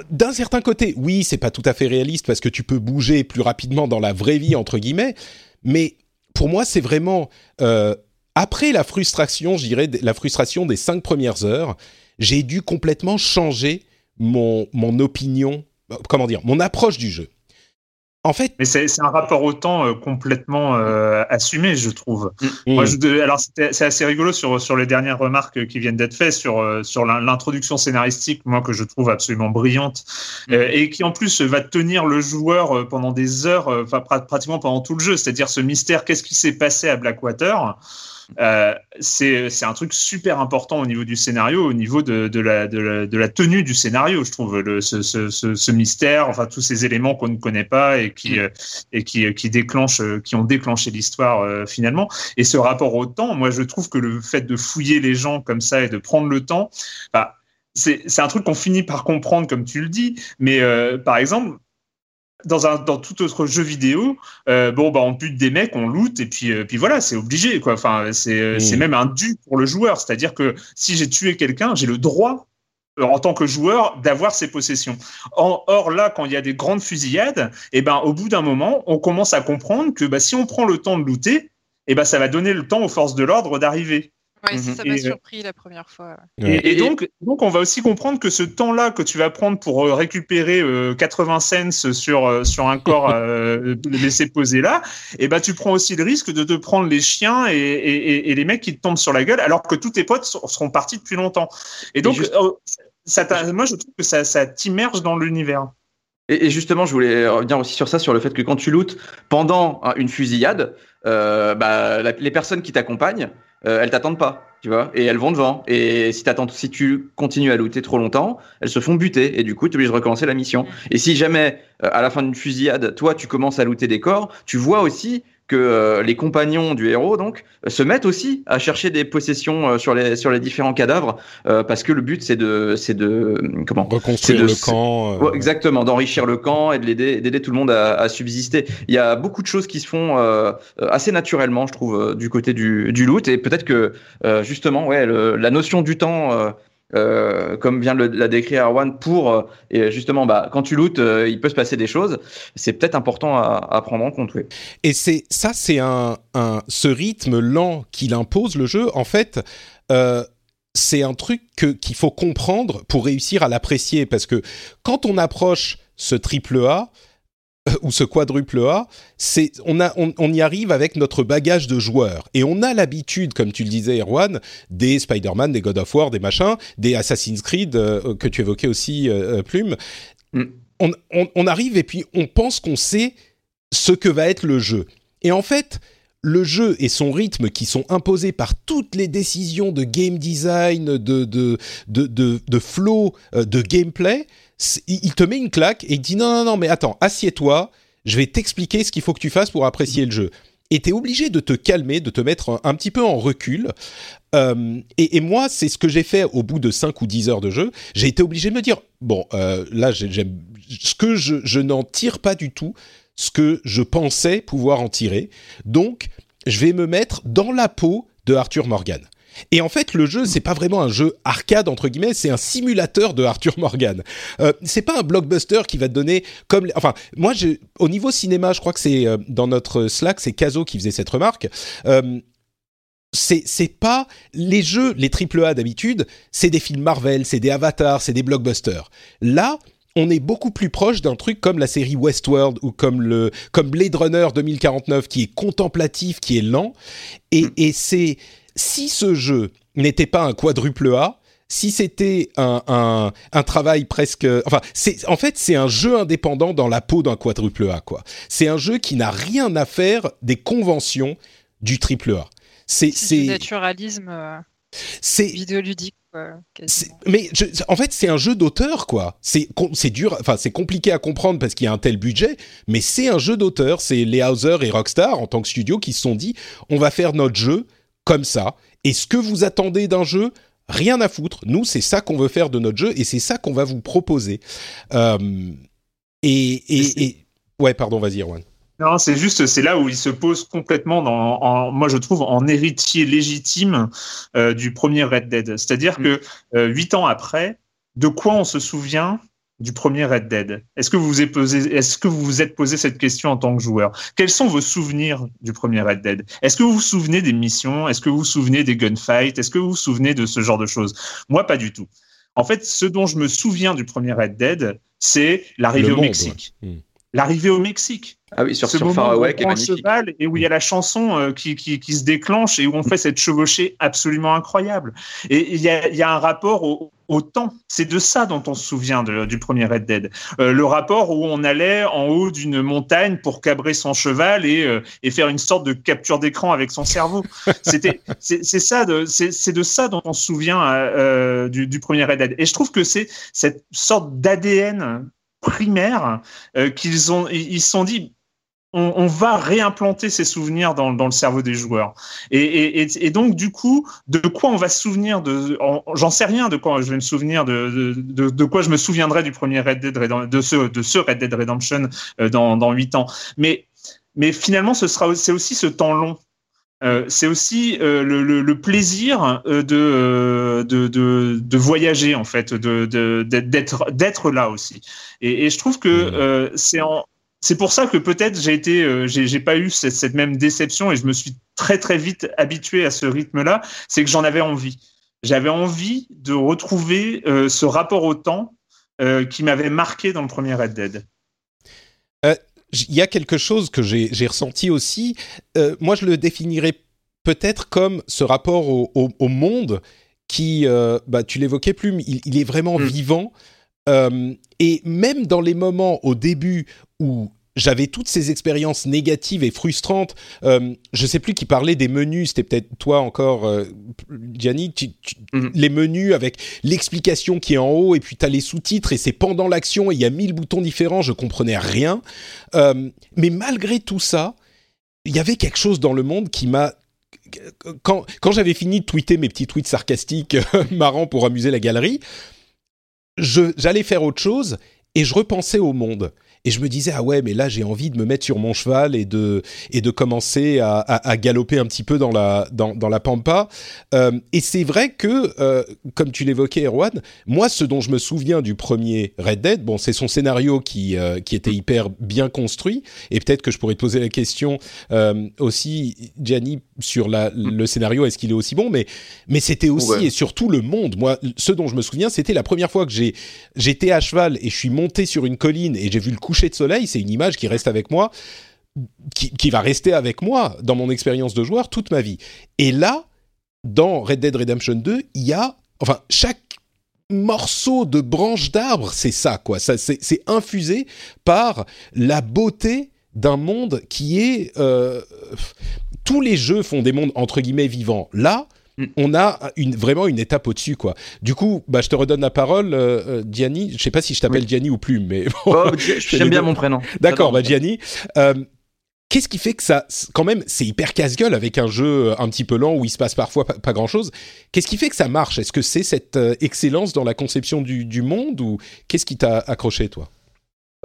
d'un certain côté, oui, c'est pas tout à fait réaliste parce que tu peux bouger plus rapidement dans la vraie vie entre guillemets, mais pour moi, c'est vraiment euh, après la frustration, je dirais la frustration des cinq premières heures, j'ai dû complètement changer mon mon opinion, euh, comment dire, mon approche du jeu. En fait, mais c'est un rapport au temps euh, complètement euh, assumé, je trouve. Mm. Moi, je, alors c'est assez rigolo sur sur les dernières remarques qui viennent d'être faites sur euh, sur l'introduction scénaristique, moi que je trouve absolument brillante mm. et qui en plus va tenir le joueur pendant des heures, enfin pratiquement pendant tout le jeu. C'est-à-dire ce mystère, qu'est-ce qui s'est passé à Blackwater? Euh, c'est un truc super important au niveau du scénario, au niveau de, de, la, de, la, de la tenue du scénario, je trouve, le, ce, ce, ce, mystère, enfin tous ces éléments qu'on ne connaît pas et qui, mm. euh, et qui, qui, déclenchent, qui ont déclenché l'histoire euh, finalement. Et ce rapport au temps, moi je trouve que le fait de fouiller les gens comme ça et de prendre le temps, bah, c'est un truc qu'on finit par comprendre, comme tu le dis. Mais euh, par exemple, dans un dans tout autre jeu vidéo, euh, bon bah on bute des mecs, on loot et puis euh, puis voilà, c'est obligé quoi. Enfin c'est c'est même un dû pour le joueur, c'est-à-dire que si j'ai tué quelqu'un, j'ai le droit en tant que joueur d'avoir ses possessions. or là, quand il y a des grandes fusillades, et eh ben au bout d'un moment, on commence à comprendre que bah, si on prend le temps de looter, et eh ben ça va donner le temps aux forces de l'ordre d'arriver. Oui, ça m'a euh, surpris la première fois. Et, donc, donc, on va aussi comprendre que ce temps-là que tu vas prendre pour euh, récupérer 80 euh, cents sur, sur un corps [LAUGHS] laissé poser là, et eh ben, tu prends aussi le risque de te prendre les chiens et, et, et, les mecs qui te tombent sur la gueule alors que tous tes potes seront partis depuis longtemps. Et donc, ça moi, je trouve que ça, ça t'immerge dans l'univers. Et justement, je voulais revenir aussi sur ça, sur le fait que quand tu lootes pendant hein, une fusillade, euh, bah, les personnes qui t'accompagnent, euh, elles t'attendent pas, tu vois, et elles vont devant. Et si t'attends, si tu continues à looter trop longtemps, elles se font buter, et du coup, tu es obligé de recommencer la mission. Et si jamais, euh, à la fin d'une fusillade, toi, tu commences à looter des corps, tu vois aussi que euh, les compagnons du héros donc se mettent aussi à chercher des possessions euh, sur les sur les différents cadavres euh, parce que le but c'est de c'est de comment reconstruire le camp exactement d'enrichir le camp et de l'aider d'aider tout le monde à, à, subsister. Il y a beaucoup de choses qui se font assez naturellement je trouve du côté du, du loot et peut-être que justement ouais la notion du temps euh, comme vient de la décrire Arwan, pour euh, et justement, bah, quand tu lootes, euh, il peut se passer des choses. C'est peut-être important à, prendre en compte. Oui. Et c'est ça, c'est un, un, ce rythme lent qu'il impose le jeu. En fait, c'est un truc qu'il faut comprendre pour réussir à l'apprécier, parce que quand on approche ce triple A, ou ce quadruple A, c'est on, a, on, y arrive avec notre bagage de joueurs et on a l'habitude, comme tu le disais, Erwan, des Spider-Man, des God of War, des machins, des Assassin's Creed euh, que tu évoquais aussi, euh, euh, Plume. Mm. On, on, arrive et puis on pense qu'on sait ce que va être le jeu. Et en fait, le jeu et son rythme qui sont imposés par toutes les décisions de game design, de, de, de, de, de flow, de gameplay, il te met une claque et il dit non, non, non, mais attends, assieds-toi, je vais t'expliquer ce qu'il faut que tu fasses pour apprécier le jeu. Et tu es obligé de te calmer, de te mettre un, petit peu en recul. Euh, et, moi, c'est ce que j'ai fait au bout de 5 ou 10 heures de jeu. J'ai été obligé de me dire, bon, euh, là, j'aime ce que je, je n'en tire pas du tout, ce que je pensais pouvoir en tirer. Donc, je vais me mettre dans la peau de Arthur Morgan. Et en fait, le jeu, c'est pas vraiment un jeu arcade entre guillemets, c'est un simulateur de Arthur Morgan. Euh, c'est pas un blockbuster qui va te donner comme, enfin, moi, au niveau cinéma, je crois que c'est euh, dans notre Slack, c'est Caso qui faisait cette remarque. Euh, c'est c'est pas les jeux, les triple A d'habitude, c'est des films Marvel, c'est des avatars, c'est des blockbusters. Là, on est beaucoup plus proche d'un truc comme la série Westworld ou comme le comme Blade Runner 2049 qui est contemplatif, qui est lent et, mm. et c'est si ce jeu n'était pas un quadruple A, si c'était un, travail presque, enfin, c'est en fait c'est un jeu indépendant dans la peau d'un quadruple A quoi. C'est un jeu qui n'a rien à faire des conventions du triple A. C'est du naturalisme. Euh, c'est vidéoludique. mais en fait, c'est un jeu d'auteur, quoi. C'est dur, enfin c'est compliqué à comprendre parce qu'il y a un tel budget, mais c'est un jeu d'auteur. C'est les Hauser et Rockstar en tant que studio qui se sont dit, on va faire notre jeu comme ça. Et ce que vous attendez d'un jeu, rien à foutre. Nous, c'est ça qu'on veut faire de notre jeu et c'est ça qu'on va vous proposer. Euh, et, ouais, pardon, vas-y, Erwan. Non, c'est juste, c'est là où il se pose complètement, dans, en, moi je trouve, en héritier légitime euh, du premier Red Dead. C'est-à-dire mm. que euh, huit ans après, de quoi on se souvient du premier Red Dead. Est-ce que vous vous êtes posé, est-ce que vous vous êtes posé cette question en tant que joueur? Quels sont vos souvenirs du premier Red Dead? Est-ce que vous vous souvenez des missions? Est-ce que vous vous souvenez des gunfights? Est-ce que vous vous souvenez de ce genre de choses? Moi, pas du tout. En fait, ce dont je me souviens du premier Red Dead, c'est l'arrivée au Mexique. Hmm. L'arrivée au Mexique. Ah oui, sur, ce sur moment Far où Away, on qui est magnifique. cheval et où il y a la chanson euh, qui, qui, qui se déclenche et où on fait cette chevauchée absolument incroyable. Et il y a, il y a un rapport au, au temps. C'est de ça dont on se souvient de- du premier Red Dead. Euh, le rapport où on allait en haut d'une montagne pour cabrer son cheval et, euh, et faire une sorte de capture d'écran avec son cerveau. C'était, [LAUGHS] c'est ça, de, c'est c'est de ça dont on se souvient du, du premier Red Dead. Et je trouve que c'est cette sorte d'ADN primaire euh, qu'ils ont, ils se sont dit, on, on va réimplanter ces souvenirs dans, dans le cerveau des joueurs. Et, et, et, donc, du coup, de quoi on va se souvenir de, en- j'en sais rien de quoi je vais me souvenir de, de, de, de quoi je me souviendrai du premier Red Dead Redemption, de ce, de ce Red Dead Redemption euh, dans, dans 8 ans. Mais, mais finalement, ce sera, c'est aussi ce temps long. Euh, c'est aussi euh, le, le, le plaisir euh, de, euh, de, de, de voyager en fait, de, de, d'être, d'être là aussi. Et, et je trouve que Mhm. euh, c'est en, c'est pour ça que peut-être j'ai été, euh, j'ai, j'ai pas eu cette, cette même déception et je me suis très très vite habitué à ce rythme-là. C'est que j'en avais envie. J'avais envie de retrouver euh, ce rapport au temps euh, qui m'avait marqué dans le premier Red Dead. Il y a quelque chose que j'ai ressenti aussi. Euh, moi, je le définirais peut-être comme ce rapport au, au- au monde qui, euh, bah, tu l'évoquais plus, mais il, il est vraiment Mm. vivant. Euh, et même dans les moments au début où j'avais toutes ces expériences négatives et frustrantes, euh, je sais plus qui parlait des menus, c'était peut-être toi encore, euh, Gianni, tu- tu- Mhm. les menus avec l'explication qui est en haut et puis tu as les sous-titres et c'est pendant l'action et il y a mille boutons différents, je comprenais rien. Euh, mais malgré tout ça, il y avait quelque chose dans le monde qui m'a quand, quand j'avais fini de tweeter mes petits tweets sarcastiques [LAUGHS] marrants pour amuser la galerie, j'allais faire autre chose et je repensais au monde. Et je me disais, ah ouais, mais là, j'ai envie de me mettre sur mon cheval et de, et de commencer à, galoper un petit peu dans la, dans, dans la pampa. Euh, et c'est vrai que, euh, comme tu l'évoquais, Erwan, moi, ce dont je me souviens du premier Red Dead, bon, c'est son scénario qui, euh, qui était hyper bien construit. Et peut-être que je pourrais te poser la question aussi, Gianni, sur la, le scénario, est-ce qu'il est aussi bon Mais, mais c'était aussi Ouais. et surtout le monde. Moi, ce dont je me souviens, c'était la première fois que j'ai j'étais à cheval et je suis monté sur une colline et j'ai vu le coucher de soleil. C'est une image qui reste avec moi, qui, qui va rester avec moi dans mon expérience de joueur toute ma vie. Et là, dans Red Dead Redemption 2, il y a, enfin, chaque morceau de branche d'arbre, c'est ça, quoi. Ça, c'est c'est infusé par la beauté d'un monde qui est. euh, tous les jeux font des mondes entre guillemets vivants. Là, Mm. on a une, vraiment une étape au-dessus, quoi. Du coup, bah, je te redonne la parole, euh, euh, Gianni. Je sais pas si je t'appelle Gianni ou plus, mais bon. Oh, [LAUGHS] J'aime bien mon prénom. D'accord, bah. Gianni. euh, Qu'est-ce qui fait que ça, quand même, c'est hyper casse-gueule avec un jeu un petit peu lent où il se passe parfois pas, pas grand-chose. Qu'est-ce qui fait que ça marche? Est-ce que c'est cette euh, excellence dans la conception du, du monde ou qu'est-ce qui t'a accroché, toi?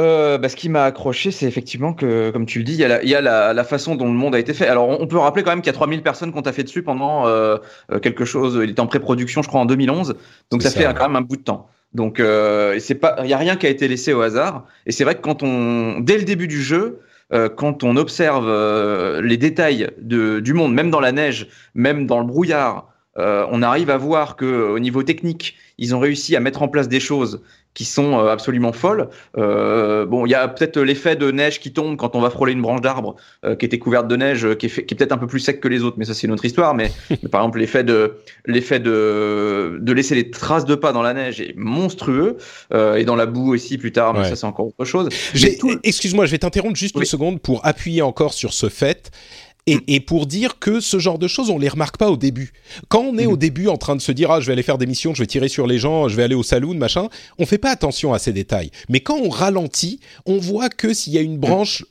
Euh, bah, ce qui m'a accroché, c'est effectivement que, comme tu le dis, il y a, la, y a la, la façon dont le monde a été fait. Alors, on, peut rappeler quand même qu'il y a 3000 personnes qui ont fait dessus pendant euh, euh, quelque chose. Il était en pré-production, je crois, en 2011. Donc, ça, fait quand même un bout de temps. Donc, euh, c'est pas, il y a rien qui a été laissé au hasard. Et c'est vrai que quand on, dès le début du jeu, euh, quand on observe euh, les détails de, du monde, même dans la neige, même dans le brouillard, euh, on arrive à voir que au niveau technique, ils ont réussi à mettre en place des choses qui sont euh, absolument folles. Euh, bon, il y a peut-être l'effet de neige qui tombe quand on va frôler une branche d'arbre euh, qui était couverte de neige, euh, qui est, peut-être un peu plus sec que les autres, mais ça c'est une autre histoire. Mais, [LAUGHS] mais par exemple, l'effet de l'effet de de laisser les traces de pas dans la neige est monstrueux euh, et dans la boue aussi plus tard, mais Ouais. ça c'est encore autre chose. Tout- Excuse-moi, je vais t'interrompre juste une seconde pour appuyer encore sur ce fait. Et, et pour dire que ce genre de choses, on les remarque pas au début. Quand on est Mhm. au début en train de se dire ah je vais aller faire des missions, je vais tirer sur les gens, je vais aller au saloon, machin, on fait pas attention à ces détails. Mais quand on ralentit, on voit que s'il y a une branche,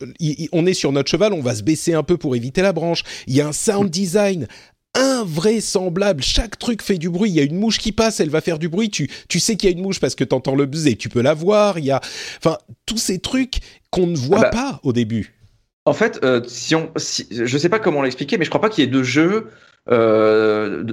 on est sur notre cheval, on va se baisser un peu pour éviter la branche. Il y a un sound design invraisemblable. Chaque truc fait du bruit. Il y a une mouche qui passe, elle va faire du bruit. Tu, tu sais qu'il y a une mouche parce que tu entends le buzz et tu peux la voir. Il y a, enfin, tous ces trucs qu'on ne voit Ah bah, pas au début. En fait, euh, si on, si, sais pas comment l'expliquer, mais je crois pas qu'il y ait de jeu, euh,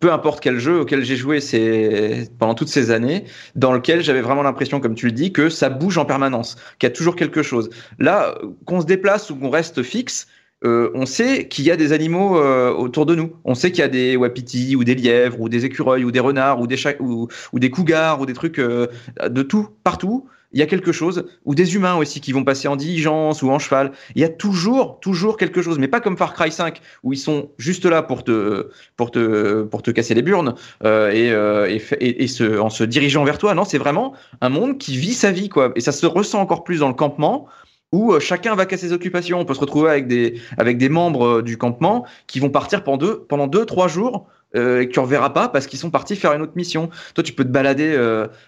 peu importe quel jeu auquel j'ai joué ces, pendant toutes ces années, dans lequel j'avais vraiment l'impression, comme tu le dis, que ça bouge en permanence, qu'il y a toujours quelque chose. Là, qu'on se déplace ou qu'on reste fixe, euh, on sait qu'il y a des animaux euh, autour de nous. On sait qu'il y a des wapitis ou des lièvres ou des écureuils ou des renards ou des ou, ou, des cougars ou des trucs de tout partout. Il y a quelque chose ou des humains aussi qui vont passer en diligence ou en cheval. Il y a toujours toujours quelque chose, mais pas comme Far Cry 5 où ils sont juste là pour te pour te pour te casser les burnes et, et, et, en se dirigeant vers toi. Non, c'est vraiment un monde qui vit sa vie quoi. Et ça se ressent encore plus dans le campement où euh, chacun va casser ses occupations. On peut se retrouver avec des, avec des membres euh, du campement qui vont partir pendant deux, pendant deux trois jours euh, et que tu reverras pas parce qu'ils sont partis faire une autre mission. Toi, tu peux te balader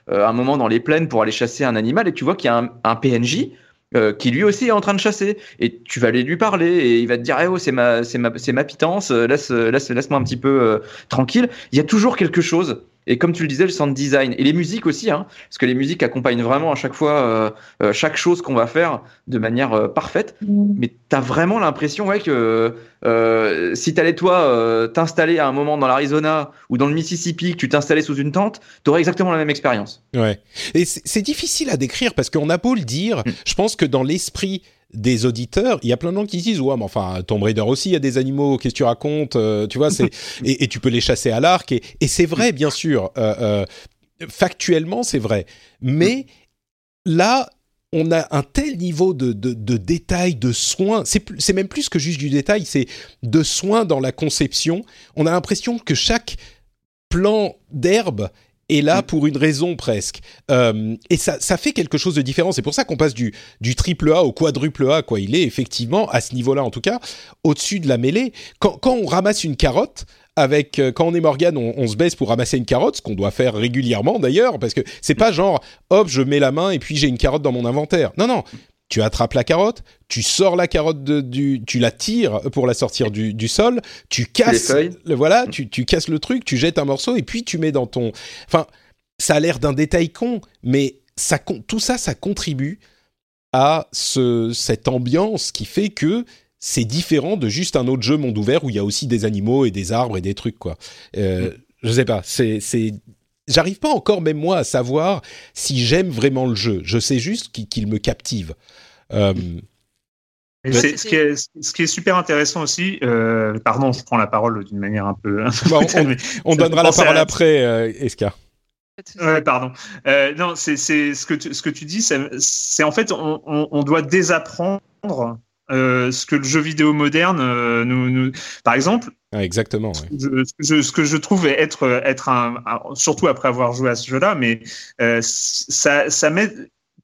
un moment dans les plaines pour aller chasser un animal et tu vois qu'il y a un, PNJ qui lui aussi est en train de chasser et tu vas aller lui parler et il va te dire eh oh c'est ma c'est ma c'est ma pitance laisse laisse laisse-moi un petit peu tranquille il y a toujours quelque chose et comme tu le disais, le sound design et les musiques aussi, hein, parce que les musiques accompagnent vraiment à chaque fois euh, euh, chaque chose qu'on va faire de manière euh, parfaite. Mm. Mais tu as vraiment l'impression ouais, que si tu allais toi t'installer à un moment dans l'Arizona ou dans le Mississippi, que tu t'installais sous une tente, tu aurais exactement la même expérience. Ouais. Et c'est difficile à décrire parce qu'on a beau le dire, mm. je pense que dans l'esprit des auditeurs, il y a plein de gens qui disent ouais mais enfin Tomb Raider aussi il y a des animaux qu'est-ce que tu racontes euh, tu vois c'est [LAUGHS] et, tu peux les chasser à l'arc et, c'est vrai bien sûr euh, euh, factuellement c'est vrai mais là on a un tel niveau de, de, de détail, de soin, c'est même plus que juste du détail, c'est de soin dans la conception. On a l'impression que chaque plan d'herbe est là mm. pour une raison presque. Euh, et ça, ça fait quelque chose de différent. C'est pour ça qu'on passe du, du triple A au quadruple A. Quoi. Il est effectivement, à ce niveau-là en tout cas, au-dessus de la mêlée. Quand, quand on ramasse une carotte, avec euh, quand on est Morgane, on, on, se baisse pour ramasser une carotte, ce qu'on doit faire régulièrement d'ailleurs, parce que c'est pas genre hop, je mets la main et puis j'ai une carotte dans mon inventaire. Non, non, tu attrapes la carotte, tu sors la carotte du, tu la tires pour la sortir du, du sol, tu casses, le, voilà, tu, tu casses le truc, tu jettes un morceau et puis tu mets dans ton, enfin, ça a l'air d'un détail con, mais ça, tout ça, ça contribue à ce, cette ambiance qui fait que c'est différent de juste un autre jeu monde ouvert où il y a aussi des animaux et des arbres et des trucs quoi. Euh, mm. Je sais pas, c'est j'arrive pas encore même moi à savoir si j'aime vraiment le jeu. Je sais juste qu'il me captive. Euh, ce, qui est, ce, qui est, super intéressant aussi, euh, pardon, je prends la parole d'une manière un peu. [LAUGHS] on, donnera la parole après, euh, Eska. Ouais, pardon. Euh, non, c'est ce que tu, ce que tu dis, c'est en fait on, on, on, doit désapprendre euh, ce que le jeu vidéo moderne euh, nous, nous, par exemple. Ah, exactement. Ouais. ce que je trouve être être un, surtout après avoir joué à ce jeu-là, mais euh, ça ça met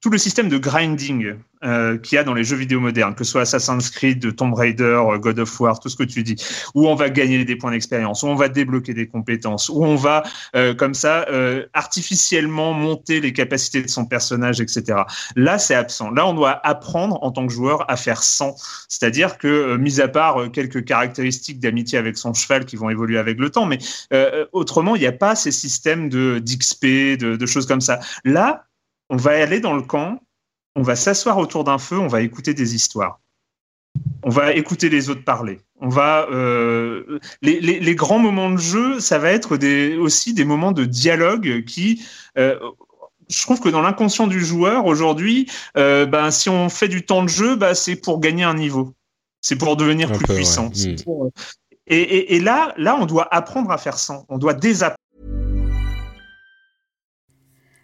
tout le système de grinding euh, qu'il y a dans les jeux vidéo modernes, que ce soit Assassin's Creed, Tomb Raider, euh, God of War, tout ce que tu dis, où on va gagner des points d'expérience, où on va débloquer des compétences, où on va euh, comme ça euh, artificiellement monter les capacités de son personnage, etc. Là, c'est absent. Là, on doit apprendre en tant que joueur à faire sans, c'est-à-dire que, euh, mis à part quelques caractéristiques d'amitié avec son cheval qui vont évoluer avec le temps, mais autrement, il n'y a pas ces systèmes de d'XP, de, de choses comme ça. Là, on va aller dans le camp, on va s'asseoir autour d'un feu, on va écouter des histoires. On va écouter les autres parler. On va euh, les, grands moments de jeu, ça va être aussi des moments de dialogue qui euh, je trouve que dans l'inconscient du joueur aujourd'hui, euh, ben, si on fait du temps de jeu, ben, c'est pour gagner un niveau, c'est pour devenir plus puissant. Hmm. Et, et, là, là, on doit apprendre à faire ça. On doit désapprendre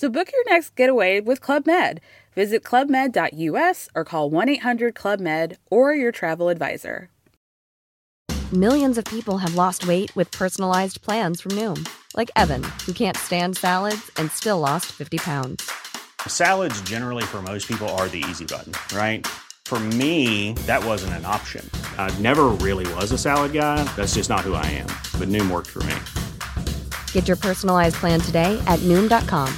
So book your next getaway with Club Med. Visit clubmed.us or call 1 800 Club Med or your travel advisor. Millions of people have lost weight with personalized plans from Noom, like Evan, who can't stand salads and still lost 50 pounds. Salads, generally, for most people, are the easy button, right? For me, that wasn't an option. I never really was a salad guy. That's just not who I am. But Noom worked for me. Get your personalized plan today at Noom.com.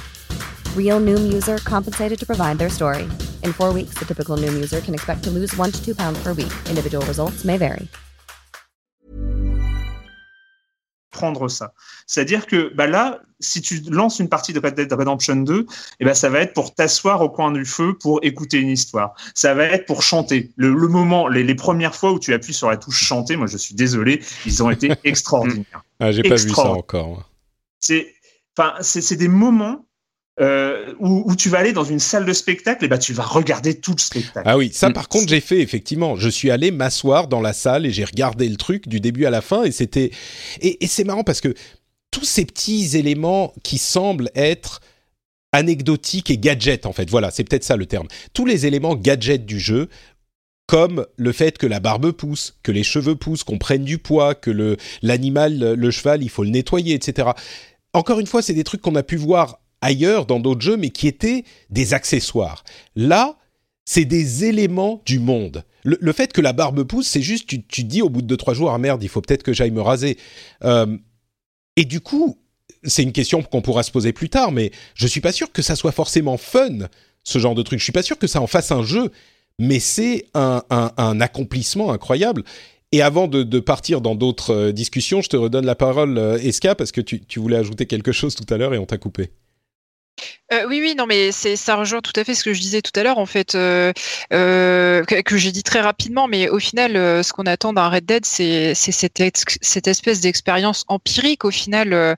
Real Noom user compensated to provide their story. In four weeks, the typical Noom user can expect to lose one to two pounds per week. Individual results may vary. t'apprendre ça. C'est-à-dire que bah là, si tu lances une partie de Red Dead Redemption 2, eh ben ça va être pour t'asseoir au coin du feu pour écouter une histoire. Ça va être pour chanter. Le, moment, les, premières fois où tu appuies sur la touche chanter, moi je suis désolé, ils ont été [LAUGHS] extraordinaires. Ah, j'ai pas vu ça encore. C'est, enfin, c'est des moments euh, où, tu vas aller dans une salle de spectacle et bah tu vas regarder tout le spectacle. Ah oui, ça par contre j'ai fait effectivement. Je suis allé m'asseoir dans la salle et j'ai regardé le truc du début à la fin et c'était et, c'est marrant parce que tous ces petits éléments qui semblent être anecdotiques et gadgets en fait. Voilà, c'est peut-être ça le terme. Tous les éléments gadgets du jeu comme le fait que la barbe pousse, que les cheveux poussent, qu'on prenne du poids, que le l'animal, le cheval, il faut le nettoyer, etc. Encore une fois, c'est des trucs qu'on a pu voir ailleurs dans d'autres jeux, mais qui étaient des accessoires. Là, c'est des éléments du monde. Le, fait que la barbe pousse, c'est juste, tu, tu dis au bout de deux, trois jours, ah merde, il faut peut-être que j'aille me raser. Euh, et du coup, c'est une question qu'on pourra se poser plus tard, mais je suis pas sûr que ça soit forcément fun, ce genre de truc. Je suis pas sûr que ça en fasse un jeu, mais c'est un, accomplissement incroyable. Et avant de, partir dans d'autres euh, discussions, je te redonne la parole, euh, Eska, parce que tu voulais ajouter quelque chose tout à l'heure et on t'a coupé. Euh, oui, oui, non, mais c'est ça rejoint tout à fait ce que je disais tout à l'heure, en fait, euh, euh, que, j'ai dit très rapidement, mais au final, ce qu'on attend d'un Red Dead, c'est cette, espèce d'expérience empirique. Au final,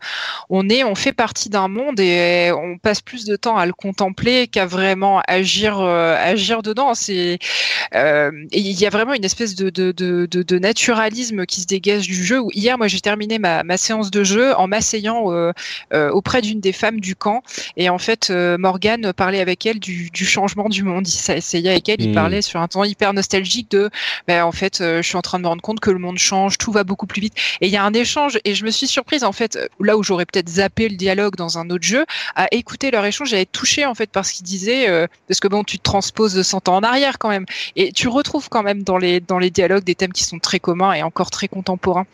on est, on fait partie d'un monde et on passe plus de temps à le contempler qu'à vraiment agir, agir dedans. C'est, il y a vraiment une espèce de, naturalisme qui se dégage du jeu. Hier, moi, j'ai terminé ma, séance de jeu en m'asseyant auprès d'une des femmes du camp en fait euh, Morgan parlait avec elle du, changement du monde. Il s'essayait avec elle, il hmm. parlait sur un ton hyper nostalgique de, ben, en fait, euh, je suis en train de me rendre compte que le monde change, tout va beaucoup plus vite. Et il y a un échange, et je me suis surprise en fait, là où j'aurais peut-être zappé le dialogue dans un autre jeu, à écouter leur échange, j'avais touché en fait par ce qu'ils disaient, euh, parce que bon, tu te transposes de 100 ans en arrière quand même, et tu retrouves quand même dans les dans les dialogues des thèmes qui sont très communs et encore très contemporains.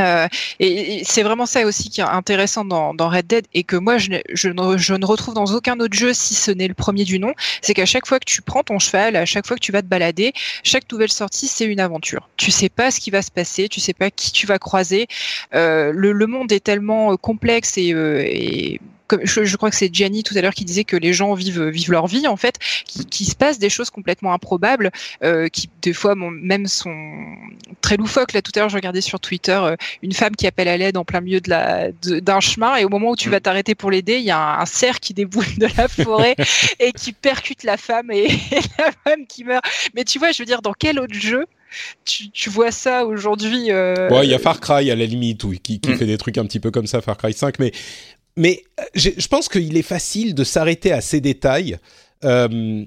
Euh, et, c'est vraiment ça aussi qui est intéressant dans, Red Dead et que moi je, ne, retrouve dans aucun autre jeu si ce n'est le premier du nom, c'est qu'à chaque fois que tu prends ton cheval, à chaque fois que tu vas te balader, chaque nouvelle sortie c'est une aventure. Tu sais pas ce qui va se passer, tu sais pas qui tu vas croiser. Euh, le, monde est tellement complexe euh, et je, crois que c'est Gianni tout à l'heure qui disait que les gens vivent vivent leur vie en fait, qui, se passe des choses complètement improbables, euh, qui des fois même sont très loufoques. Là tout à l'heure, je regardais sur Twitter euh, une femme qui appelle à l'aide en plein milieu de la d'un chemin et au moment où tu vas mm. t'arrêter pour l'aider, il y a un, cerf qui déboule de la forêt [LAUGHS] et qui percute la femme [LAUGHS] et, la femme qui meurt. Mais tu vois, je veux dire, dans quel autre jeu tu, vois ça aujourd'hui. Euh... Ouais, il y a Far Cry à la limite, oui, qui, qui mm. fait des trucs un petit peu comme ça, Far Cry 5, mais mais euh, je pense qu'il est facile de s'arrêter à ces détails euh,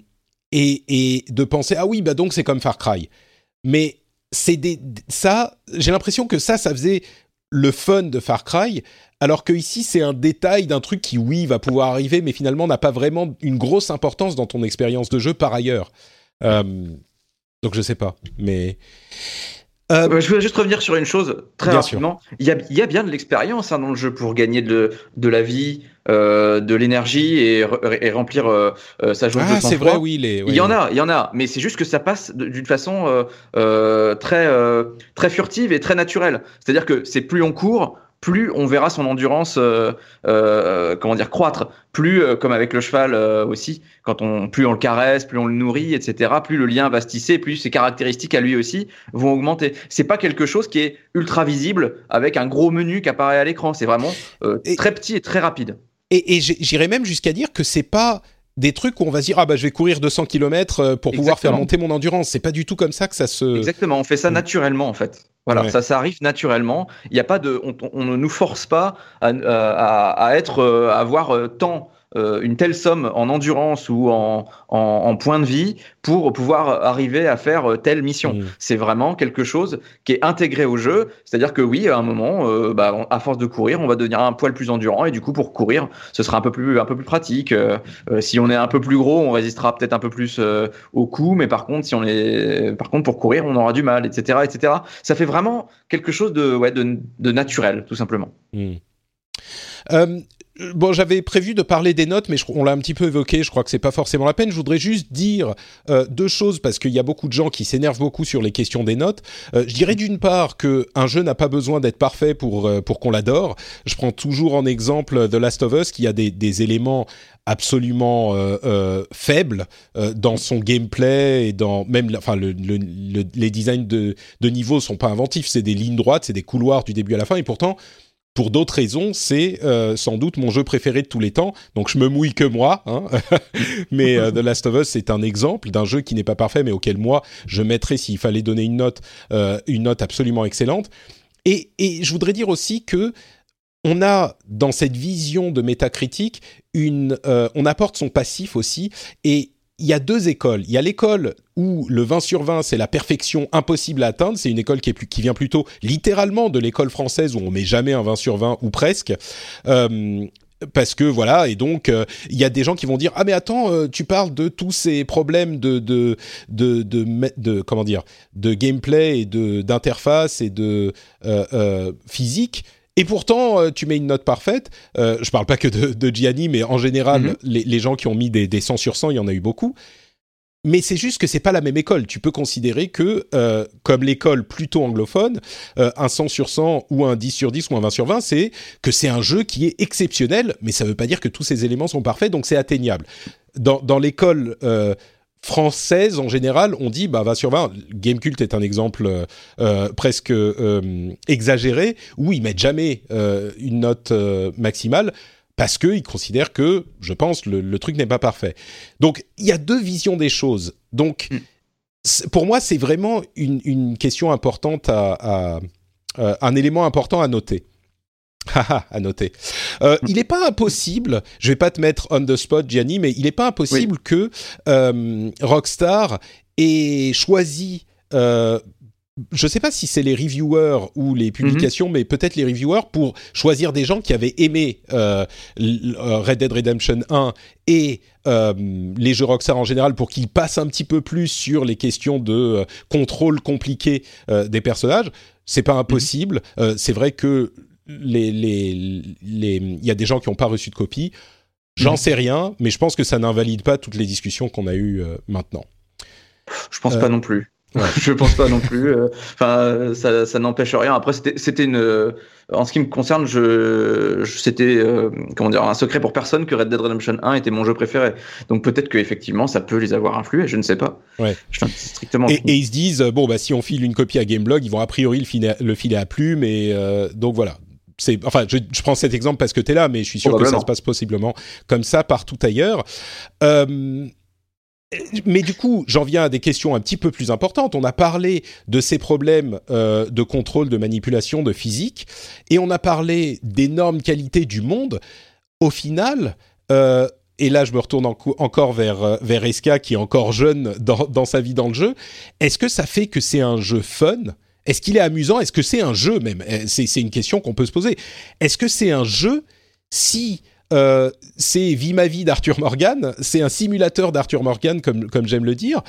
et, de penser ah oui bah donc c'est comme Far Cry. Mais c'est ça, j'ai l'impression que ça, ça faisait le fun de Far Cry, alors que ici c'est un détail d'un truc qui oui va pouvoir arriver, mais finalement n'a pas vraiment une grosse importance dans ton expérience de jeu par ailleurs. Euh, donc je sais pas, mais euh, je voulais juste revenir sur une chose très rapidement. Il y, a, il y a, bien de l'expérience hein, dans le jeu pour gagner de, de la vie, euh, de l'énergie et, et, remplir euh, sa joie ah, c'est vrai, oui, les, Il y en a, il y en a, mais c'est juste que ça passe d'une façon très très furtive et très naturelle. C'est-à-dire que c'est plus on court, plus on verra son endurance, euh, euh, comment dire, croître. Plus, euh, comme avec le cheval aussi, quand on, plus on le caresse, plus on le nourrit, etc. Plus le lien va se tisser, plus ses caractéristiques à lui aussi vont augmenter. C'est pas quelque chose qui est ultra visible avec un gros menu qui apparaît à l'écran. C'est vraiment très petit et très rapide. Et, et j'irais même jusqu'à dire que c'est pas des trucs où on va se dire ah bah je vais courir 200 km pour pouvoir faire monter mon endurance. C'est pas du tout comme ça que ça se. Exactement, on fait ça mm. naturellement en fait. Voilà, ça, ça arrive naturellement. Il n'y a pas de, on, ne nous force pas à, à, à être, euh, à avoir euh, tant euh, une telle somme en endurance ou en, en, en, point de vie pour pouvoir arriver à faire euh, telle mission. Mm. C'est vraiment quelque chose qui est intégré au jeu. C'est-à-dire que oui, à un moment, euh, bah, à force de courir, on va devenir un poil plus endurant et du coup, pour courir, ce sera un peu plus, un peu plus pratique. Euh, si on est un peu plus gros, on résistera peut-être un peu plus au coup, mais par contre, si on est, par contre, pour courir, on aura du mal, etc., etc. Ça fait vraiment quelque chose de, ouais, de, de naturel, tout simplement. Mm. Euh, bon, j'avais prévu de parler des notes, mais on l'a un petit peu évoqué. Je crois que c'est pas forcément la peine. Je voudrais juste dire euh, deux choses parce qu'il y a beaucoup de gens qui s'énervent beaucoup sur les questions des notes. Euh, je dirais d'une part que un jeu n'a pas besoin d'être parfait pour euh, pour qu'on l'adore. Je prends toujours en exemple The Last of Us qui a des, éléments absolument faibles dans son gameplay et dans même enfin le, le, les designs de de niveaux sont pas inventifs. C'est des lignes droites, c'est des couloirs du début à la fin et pourtant pour d'autres raisons, c'est euh, sans doute mon jeu préféré de tous les temps. Donc je me mouille que moi, hein. [LAUGHS] mais euh, The Last of Us c'est un exemple d'un jeu qui n'est pas parfait, mais auquel moi je mettrais s'il fallait donner une note, euh, une note absolument excellente. Et, et, je voudrais dire aussi que on a dans cette vision de métacritique une, on apporte son passif aussi et il y a deux écoles. Il y a l'école où le 20 sur 20, c'est la perfection impossible à atteindre. C'est une école qui, vient plutôt littéralement de l'école française où on met jamais un 20 sur 20 ou presque. Euh, parce que voilà et donc euh, il y a des gens qui vont dire ah mais attends euh, tu parles de tous ces problèmes de de, comment dire de gameplay et de d'interface et de physique et pourtant, euh, tu mets une note parfaite. Euh, je parle pas que de, de Gianni, mais en général, mhm. les, gens qui ont mis des, des 100 sur 100, il y en a eu beaucoup. Mais c'est juste que c'est pas la même école. Tu peux considérer que, euh, comme l'école plutôt anglophone, euh, un 100 sur 100 ou un 10 sur 10 ou un 20 sur 20, c'est que c'est un jeu qui est exceptionnel, mais ça veut pas dire que tous ces éléments sont parfaits, donc c'est atteignable. Dans, dans l'école euh, française en général, on dit bah 20 sur 20. Gamecult est un exemple euh, euh, presque euh, exagéré où ils mettent jamais une note maximale parce qu'ils considèrent que, je pense, le, truc n'est pas parfait. Donc il y a deux visions des choses. Donc mm. pour moi, c'est vraiment une, question importante à un élément important à noter. [LAUGHS] à noter. Euh, il n'est pas impossible, je vais pas te mettre on the spot, Gianni, mais il n'est pas impossible que euh, Rockstar ait choisi. Euh, je ne sais pas si c'est les reviewers ou les publications, mhm. mais peut-être les reviewers pour choisir des gens qui avaient aimé Red Dead Redemption 1 et les jeux Rockstar en général pour qu'ils passent un petit peu plus sur les questions de contrôle compliqué des personnages. C'est pas impossible. Mhm. c'est vrai que les, les, il y a des gens qui n'ont pas reçu de copie. J'en sais rien, mais je pense que ça n'invalide pas toutes les discussions qu'on a eues euh, maintenant. Je pense pas euh, non plus. [LAUGHS] je pense pas non plus. Euh, enfin, ça, ça n'empêche rien. Après, c'était une. En ce qui me concerne, je, c'était comment dire un secret pour personne que Red Dead Redemption 1 était mon jeu préféré. Donc peut-être que effectivement, ça peut les avoir influés. Je ne sais pas. Ouais. strictement. Et, ils se disent bon bah si on file une copie à Gameblog, ils vont a priori le filer, le filer à plume et donc voilà enfin, je, prends cet exemple parce que tu es là, mais je suis sûr que ça se passe possiblement comme ça partout ailleurs. Euh, mais du coup, j'en viens à des questions un petit peu plus importantes. On a parlé de ces problèmes euh, de contrôle, de manipulation, de physique, et on a parlé d'énormes qualités du monde. Au final, euh, et là je me retourne encore vers, vers Eska qui est encore jeune dans, dans sa vie dans le jeu, est-ce que ça fait que c'est un jeu fun? Est-ce qu'il est amusant? Est-ce que c'est un jeu même? Eh, C'est une question qu'on peut se poser. Est-ce que c'est un jeu si euh, c'est Vie ma vie d'Arthur Morgan, c'est un simulateur d'Arthur Morgan comme, j'aime le dire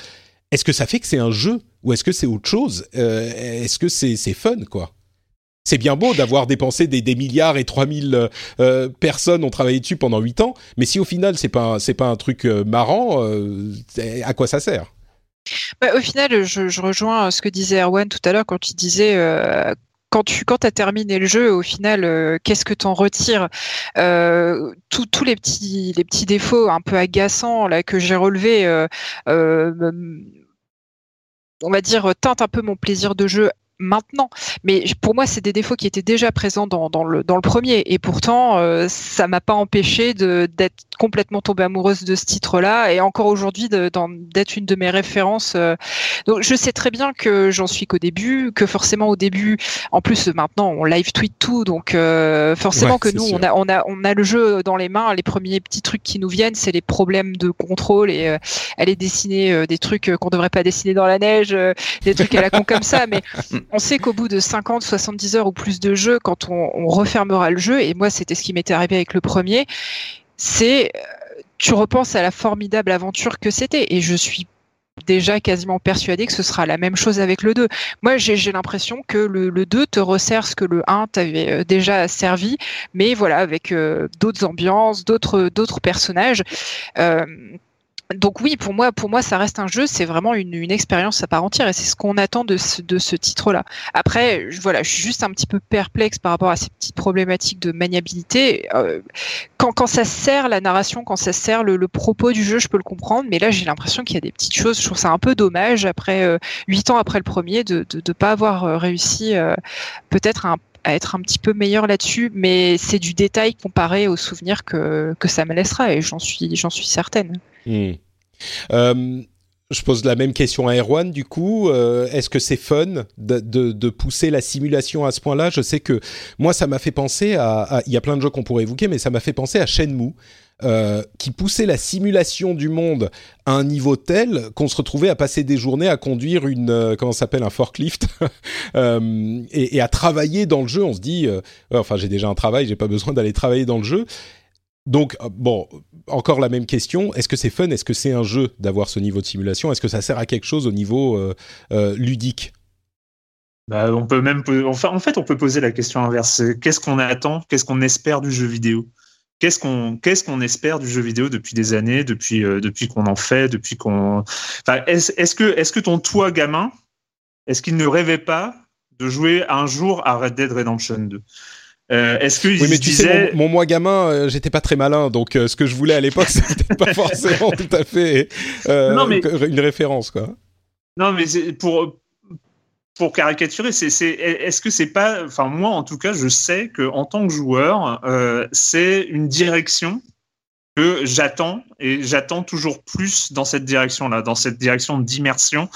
Est-ce que ça fait que c'est un jeu Ou est-ce que c'est autre chose? Euh, Est-ce que c'est fun quoi? C'est bien beau d'avoir dépensé des, milliards et 3000 euh, personnes ont travaillé dessus pendant 8 ans, mais si au final c'est pas c'est pas un truc euh, marrant, à quoi ça sert? Bah, au final, je, rejoins ce que disait Erwan tout à l'heure quand il disait euh, quand tu quand as terminé le jeu, au final, euh, qu'est-ce que tu en retires? Euh, Tous les petits défauts un peu agaçants que j'ai relevés, on va dire, teintent un peu mon plaisir de jeu maintenant. Mais pour moi, c'est des défauts qui étaient déjà présents dans, dans, le, dans le premier. Et pourtant, euh, ça m'a pas empêché d'être complètement tombée amoureuse de ce titre-là et encore aujourd'hui d'être une de mes références. Euh. Donc, je sais très bien que j'en suis qu'au début, que forcément au début, en plus maintenant, on live tweet tout, donc euh, forcément que nous, on a, on a, on a le jeu dans les mains. Les premiers petits trucs qui nous viennent, c'est les problèmes de contrôle et aller dessiner des trucs qu'on devrait pas dessiner dans la neige, des trucs à la con comme ça, mais [LAUGHS] on sait qu'au bout de 50, 70 heures ou plus de jeu, quand on, refermera le jeu, et moi c'était ce qui m'était arrivé avec le premier, c'est euh, tu repenses à la formidable aventure que c'était. Et je suis déjà quasiment persuadé que ce sera la même chose avec le 2. Moi, j'ai l'impression que le, le, 2 te resserre ce que le 1 t'avait déjà servi, mais voilà, avec d'autres ambiances, d'autres personnages. Euh, donc oui, pour moi, pour moi, ça reste un jeu. C'est vraiment une, expérience à part entière, et c'est ce qu'on attend de ce, de ce titre-là. Après, je, voilà, je suis juste un petit peu perplexe par rapport à ces petites problématiques de maniabilité. Euh, quand, ça sert la narration, quand ça sert le, propos du jeu, je peux le comprendre. Mais là, j'ai l'impression qu'il y a des petites choses. Je trouve ça un peu dommage après huit ans après le premier de de pas avoir réussi peut-être à être un petit peu meilleur là-dessus, mais c'est du détail comparé aux souvenirs que, que ça me laissera et j'en suis, j'en suis certaine. Hmm. Euh, je pose la même question à Erwan du coup. Euh, est-ce que c'est fun de, pousser la simulation à ce point-là? Je sais que moi, ça m'a fait penser à. Il y a plein de jeux qu'on pourrait évoquer, mais ça m'a fait penser à Shenmue. Euh, qui poussait la simulation du monde à un niveau tel qu'on se retrouvait à passer des journées à conduire une euh, comment s'appelle un forklift [LAUGHS] euh, et, et, à travailler dans le jeu. On se dit, enfin j'ai déjà un travail, j'ai pas besoin d'aller travailler dans le jeu. Donc euh, bon, encore la même question. Est-ce que c'est fun? Est-ce que c'est un jeu d'avoir ce niveau de simulation? Est-ce que ça sert à quelque chose au niveau ludique? Bah, on peut même, en fait, on peut poser la question inverse. Qu'est-ce qu'on attend? Qu'est-ce qu'on espère du jeu vidéo? Qu'est-ce qu'on espère du jeu vidéo depuis des années, depuis euh, qu'on en fait, depuis qu'on. Est-ce est que est-ce que ton toi gamin, est-ce qu'il ne rêvait pas de jouer un jour à Red Dead Redemption 2 euh, est-ce que oui, mais tu sais, mon, moi gamin, euh, j'étais pas très malin, donc euh, ce que je voulais à l'époque, [LAUGHS] c'était pas forcément tout à fait non, mais... une référence, quoi. Non, mais pour pour caricaturer, c'est, c'est, est-ce que c'est pas, enfin moi en tout cas, je sais que en tant que joueur, c'est une direction que j'attends et j'attends toujours plus dans cette direction-là, dans cette direction d'immersion,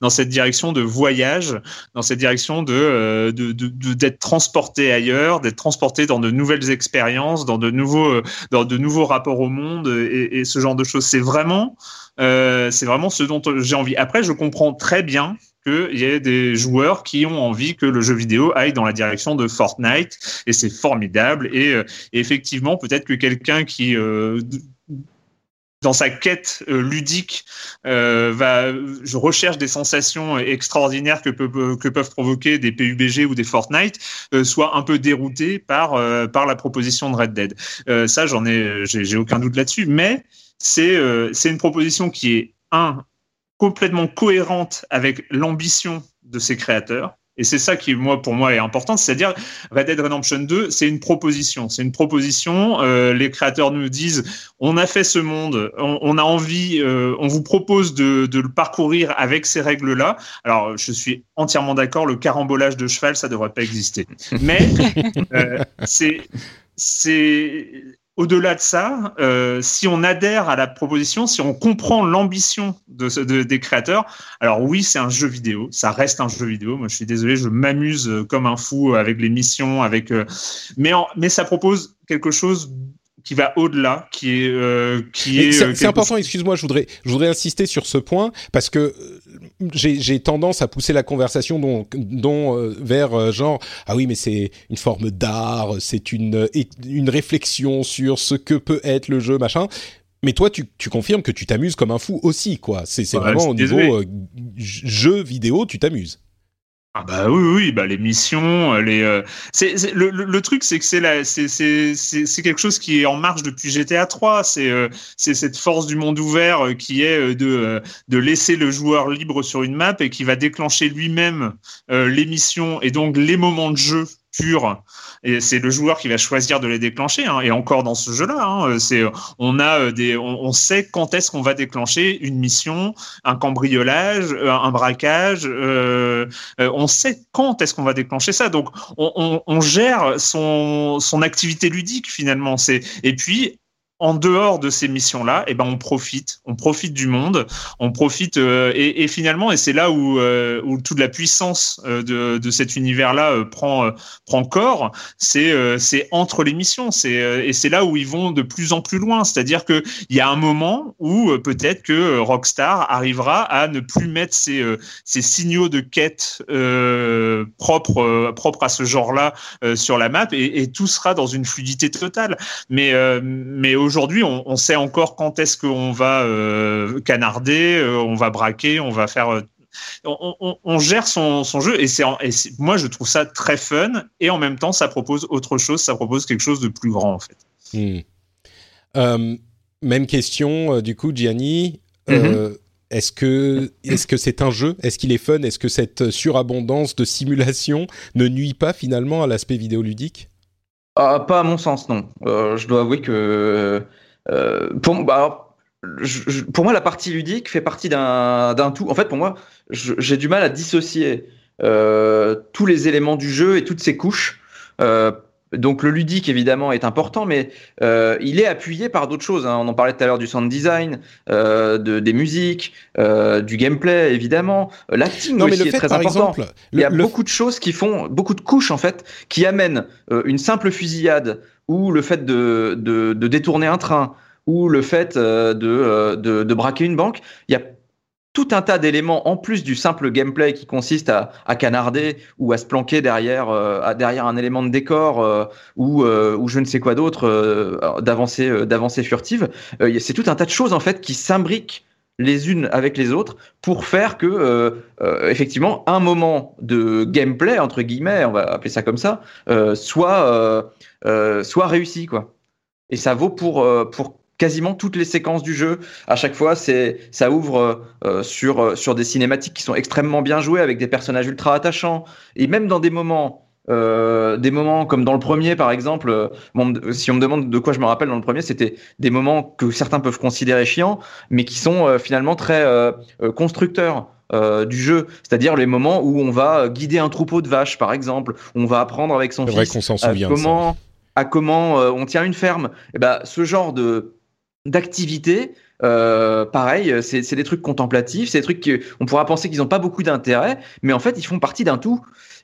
dans cette direction de voyage, dans cette direction de, euh, d'être transporté ailleurs, d'être transporté dans de nouvelles expériences, dans de nouveaux, euh, dans de nouveaux rapports au monde et, et ce genre de choses. C'est vraiment, euh, c'est vraiment ce dont j'ai envie. Après, je comprends très bien qu'il y ait des joueurs qui ont envie que le jeu vidéo aille dans la direction de Fortnite et c'est formidable et, euh, effectivement peut-être que quelqu'un qui euh, dans sa quête euh, ludique, va, je recherche des sensations extraordinaires que, peut, que peuvent provoquer des PUBG ou des Fortnite, soit un peu dérouté par par la proposition de Red Dead. Ça, j'en ai, j'ai aucun doute là-dessus, mais c'est c'est une proposition qui est un complètement cohérente avec l'ambition de ses créateurs. Et c'est ça qui, moi, pour moi, est important. C'est-à-dire, Red Dead Redemption 2, c'est une proposition. C'est une proposition. Euh, les créateurs nous disent, on a fait ce monde, on, a envie, euh, on vous propose de, le parcourir avec ces règles-là. Alors, je suis entièrement d'accord. Le carambolage de cheval, ça devrait pas exister. Mais euh, c'est au-delà de ça, euh, si on adhère à la proposition, si on comprend l'ambition de, de, des créateurs, alors oui, c'est un jeu vidéo, ça reste un jeu vidéo. Moi, je suis désolé, je m'amuse comme un fou avec les missions, avec, euh, mais ça propose quelque chose qui va au-delà, qui est euh, qui est. C'est euh, important. Excuse-moi, je voudrais je voudrais insister sur ce point parce que euh, j'ai tendance à pousser la conversation dont, dont euh, vers genre ah oui mais c'est une forme d'art, c'est une une réflexion sur ce que peut être le jeu machin. Mais toi, tu, tu confirmes que tu t'amuses comme un fou aussi, quoi. C'est ouais, vraiment au niveau jeu vidéo, tu t'amuses. Ah bah oui oui bah les missions les euh, c'est, le, truc c'est que c'est la c'est c'est quelque chose qui est en marche depuis GTA 3 c'est euh, c'est cette force du monde ouvert euh, qui est euh, de euh, de laisser le joueur libre sur une map et qui va déclencher lui-même les missions et donc les moments de jeu et c'est le joueur qui va choisir de les déclencher. Hein. Et encore dans ce jeu-là, hein, c'est on a des, on, sait quand est-ce qu'on va déclencher une mission, un cambriolage, un braquage. Euh, on sait quand est-ce qu'on va déclencher ça. Donc on, on, on gère son son activité ludique finalement. C'est et puis en dehors de ces missions-là, eh ben on profite, on profite du monde, on profite euh, et, et, finalement et c'est là où, euh, où toute la puissance euh, de, de cet univers-là euh, prend euh, prend corps. C'est euh, c'est entre les missions, c'est et c'est là où ils vont de plus en plus loin. C'est-à-dire que il y a un moment où peut-être que Rockstar arrivera à ne plus mettre ces ces signaux de quête propres propres à ce genre-là sur la map et, et, tout sera dans une fluidité totale. Mais mais aujourd'hui, on, on, sait encore quand est-ce qu'on va euh, canarder, euh, on va braquer, on va faire. Euh, on, on, on, gère son, son jeu et c'est moi je trouve ça très fun et en même temps ça propose autre chose, ça propose quelque chose de plus grand en fait. Hmm. Euh, même question du coup, Gianni. -hmm. Est-ce que est-ce que c'est un jeu? Est-ce qu'il est fun? Est-ce que cette surabondance de simulation ne nuit pas finalement à l'aspect vidéoludique? Ah, Pas à mon sens, non. Euh, je dois avouer que euh, pour, bah, pour moi, la partie ludique fait partie d'un tout. En fait, pour moi, j'ai du mal à dissocier euh, tous les éléments du jeu et toutes ses couches. Euh, donc le ludique évidemment est important, mais euh, il est appuyé par d'autres choses. Hein. On en parlait tout à l'heure du sound design, euh, de, des musiques, euh, du gameplay évidemment, l'acting aussi est très important. Exemple, il y a le... beaucoup de choses qui font, beaucoup de couches en fait, qui amènent une simple fusillade ou le fait de, de, de détourner un train ou le fait de, de, de braquer une banque. Il y a tout un tas d'éléments en plus du simple gameplay qui consiste à, canarder ou à se planquer derrière euh, derrière un élément de décor euh, ou euh, ou je ne sais quoi d'autre d'avancer d'avancer furtive c'est tout un tas de choses en fait qui s'imbriquent les unes avec les autres pour faire que effectivement un moment de gameplay entre guillemets on va appeler ça comme ça soit soit réussi quoi. Et ça vaut pour pour quasiment toutes les séquences du jeu. À chaque fois, c'est ça ouvre euh, sur sur des cinématiques qui sont extrêmement bien jouées avec des personnages ultra attachants et même dans des moments euh, des moments comme dans le premier par exemple euh, bon, si on me demande de quoi je me rappelle dans le premier c'était des moments que certains peuvent considérer chiants mais qui sont euh, finalement très euh, constructeurs euh, du jeu, c'est-à-dire les moments où on va guider un troupeau de vaches, par exemple, où on va apprendre avec son fils comment, à comment on tient une ferme. Et ben, ce genre de d'activité. Euh, pareil, c'est des trucs contemplatifs, c'est des trucs qu'on pourra penser qu'ils n'ont pas beaucoup d'intérêt, mais en fait, ils font partie d'un tout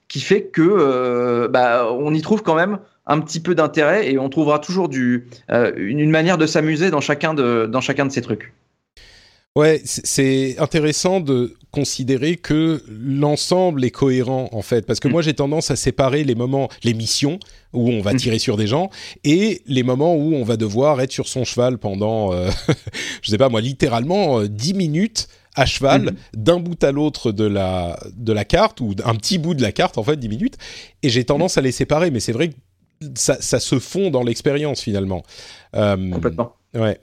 qui fait que euh, bah, on y trouve quand même un petit peu d'intérêt et on trouvera toujours du, euh, une, une, manière de s'amuser dans chacun de, dans chacun de ces trucs. Ouais, c'est intéressant de considérer que l'ensemble est cohérent en fait, parce que moi j'ai tendance à séparer les moments, les missions où on va tirer sur des gens et les moments où on va devoir être sur son cheval pendant, euh, [LAUGHS] je sais pas moi, littéralement euh, 10 minutes à cheval mm d'un bout à l'autre de la de la carte ou un petit bout de la carte en fait 10 minutes et j'ai tendance à les séparer, mais c'est vrai que ça, ça se fond dans l'expérience finalement. Euh, Complètement. Ouais.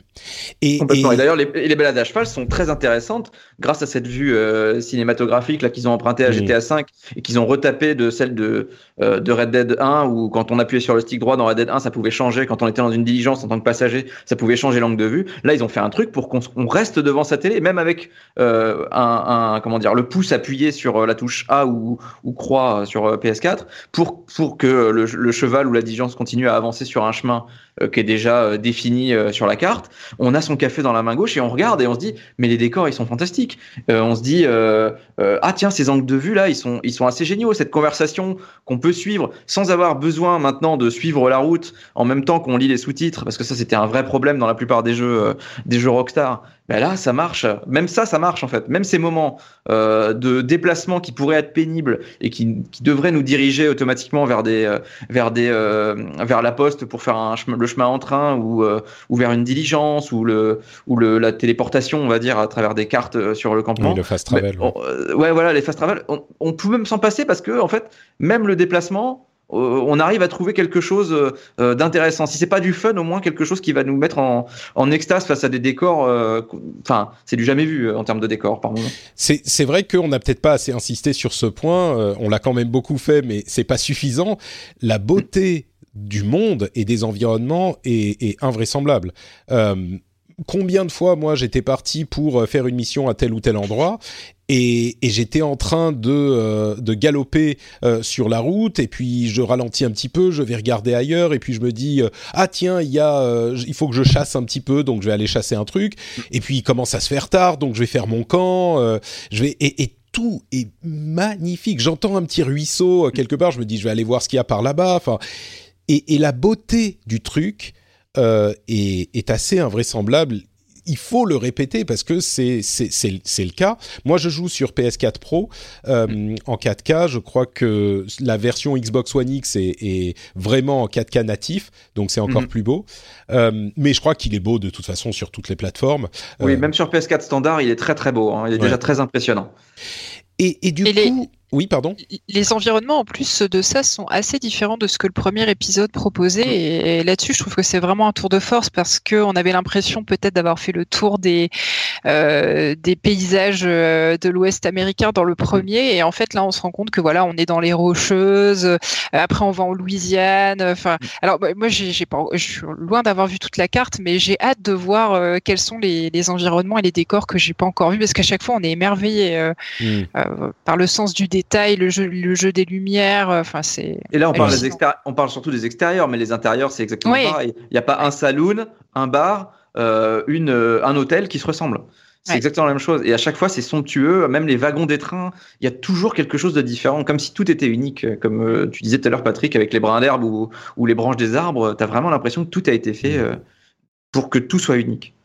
Et, Complètement. Et, et d'ailleurs, les, les, balades à cheval sont très intéressantes grâce à cette vue euh, cinématographique là qu'ils ont emprunté à GTA V et qu'ils ont retapé de celle de, euh, de Red Dead 1 où quand on appuyait sur le stick droit dans Red Dead 1, ça pouvait changer. Quand on était dans une diligence en tant que passager, ça pouvait changer l'angle de vue. Là, ils ont fait un truc pour qu'on reste devant sa télé, même avec euh, un, un, comment dire, le pouce appuyé sur la touche A ou, ou croix sur PS4 pour, pour que le, le cheval ou la diligence continue à avancer sur un chemin qui est déjà défini sur la carte. On a son café dans la main gauche et on regarde et on se dit mais les décors ils sont fantastiques. Euh, on se dit euh, euh, ah tiens ces angles de vue là ils sont ils sont assez géniaux. Cette conversation qu'on peut suivre sans avoir besoin maintenant de suivre la route en même temps qu'on lit les sous-titres parce que ça c'était un vrai problème dans la plupart des jeux des jeux Rockstar ben là, ça marche. Même ça, ça marche en fait. Même ces moments euh, de déplacement qui pourraient être pénibles et qui, qui devraient nous diriger automatiquement vers des, euh, vers des, euh, vers la poste pour faire un chemin, le chemin en train ou, euh, ou vers une diligence ou le, ou le, la téléportation, on va dire, à travers des cartes euh, sur le campement. Oui, le fast travel. Mais, on, ouais, voilà, les fast travel. On, on peut même s'en passer parce que en fait, même le déplacement on arrive à trouver quelque chose euh, d'intéressant. Si c'est pas du fun, au moins quelque chose qui va nous mettre en, extase face à des décors. Euh, enfin, c'est du jamais vu en termes de décors, par moment. C'est vrai qu'on n'a peut-être pas assez insisté sur ce point. on l'a quand même beaucoup fait, mais c'est pas suffisant. La beauté du monde et des environnements est, invraisemblable. Euh, combien de fois moi j'étais parti pour faire une mission à tel ou tel endroit et, j'étais en train de, euh, galoper euh, sur la route. Et puis je ralentis un petit peu, je vais regarder ailleurs. Et puis je me dis euh, ah tiens il y a il faut que je chasse un petit peu. Donc je vais aller chasser un truc. Et puis il commence à se faire tard. Donc je vais faire mon camp je vais et, tout est magnifique. J'entends un petit ruisseau quelque part. Je me dis je vais aller voir ce qu'il y a par là-bas. Enfin et, la beauté du truc est, assez invraisemblable. Il faut le répéter parce que c'est le cas. Moi, je joue sur PS4 Pro euh, en 4K. Je crois que la version Xbox One X est, est vraiment en 4K natif, donc c'est encore mhm. plus beau. Euh, mais je crois qu'il est beau de toute façon sur toutes les plateformes. Oui, euh, même sur PS4 standard, il est très très beau. Hein. Il est déjà très impressionnant. Et, et du coup, oui, pardon. Les environnements en plus de ça sont assez différents de ce que le premier épisode proposait. Et, là-dessus je trouve que c'est vraiment un tour de force parce que on avait l'impression peut-être d'avoir fait le tour des euh, des paysages euh, de l'Ouest américain dans le premier. Et en fait là on se rend compte que voilà on est dans les rocheuses. Euh, après on va en Louisiane. Enfin alors bah, moi j'ai pas je suis loin d'avoir vu toute la carte mais j'ai hâte de voir quels sont les, les, environnements et les décors que j'ai pas encore vus parce qu'à chaque fois on est émerveillé mm. Par le sens du détail, le jeu, le jeu des lumières. Euh, enfin, c'est. Et là, on parle, des on parle surtout des extérieurs, mais les intérieurs, c'est exactement pareil. Il n'y a pas un saloon, un bar, euh, une, euh, un hôtel qui se ressemblent. C'est exactement la même chose. Et à chaque fois, c'est somptueux. Même les wagons des trains, il y a toujours quelque chose de différent, comme si tout était unique. Comme tu disais tout à l'heure, Patrick, avec les brins d'herbe ou, ou, les branches des arbres, tu as vraiment l'impression que tout a été fait pour que tout soit unique.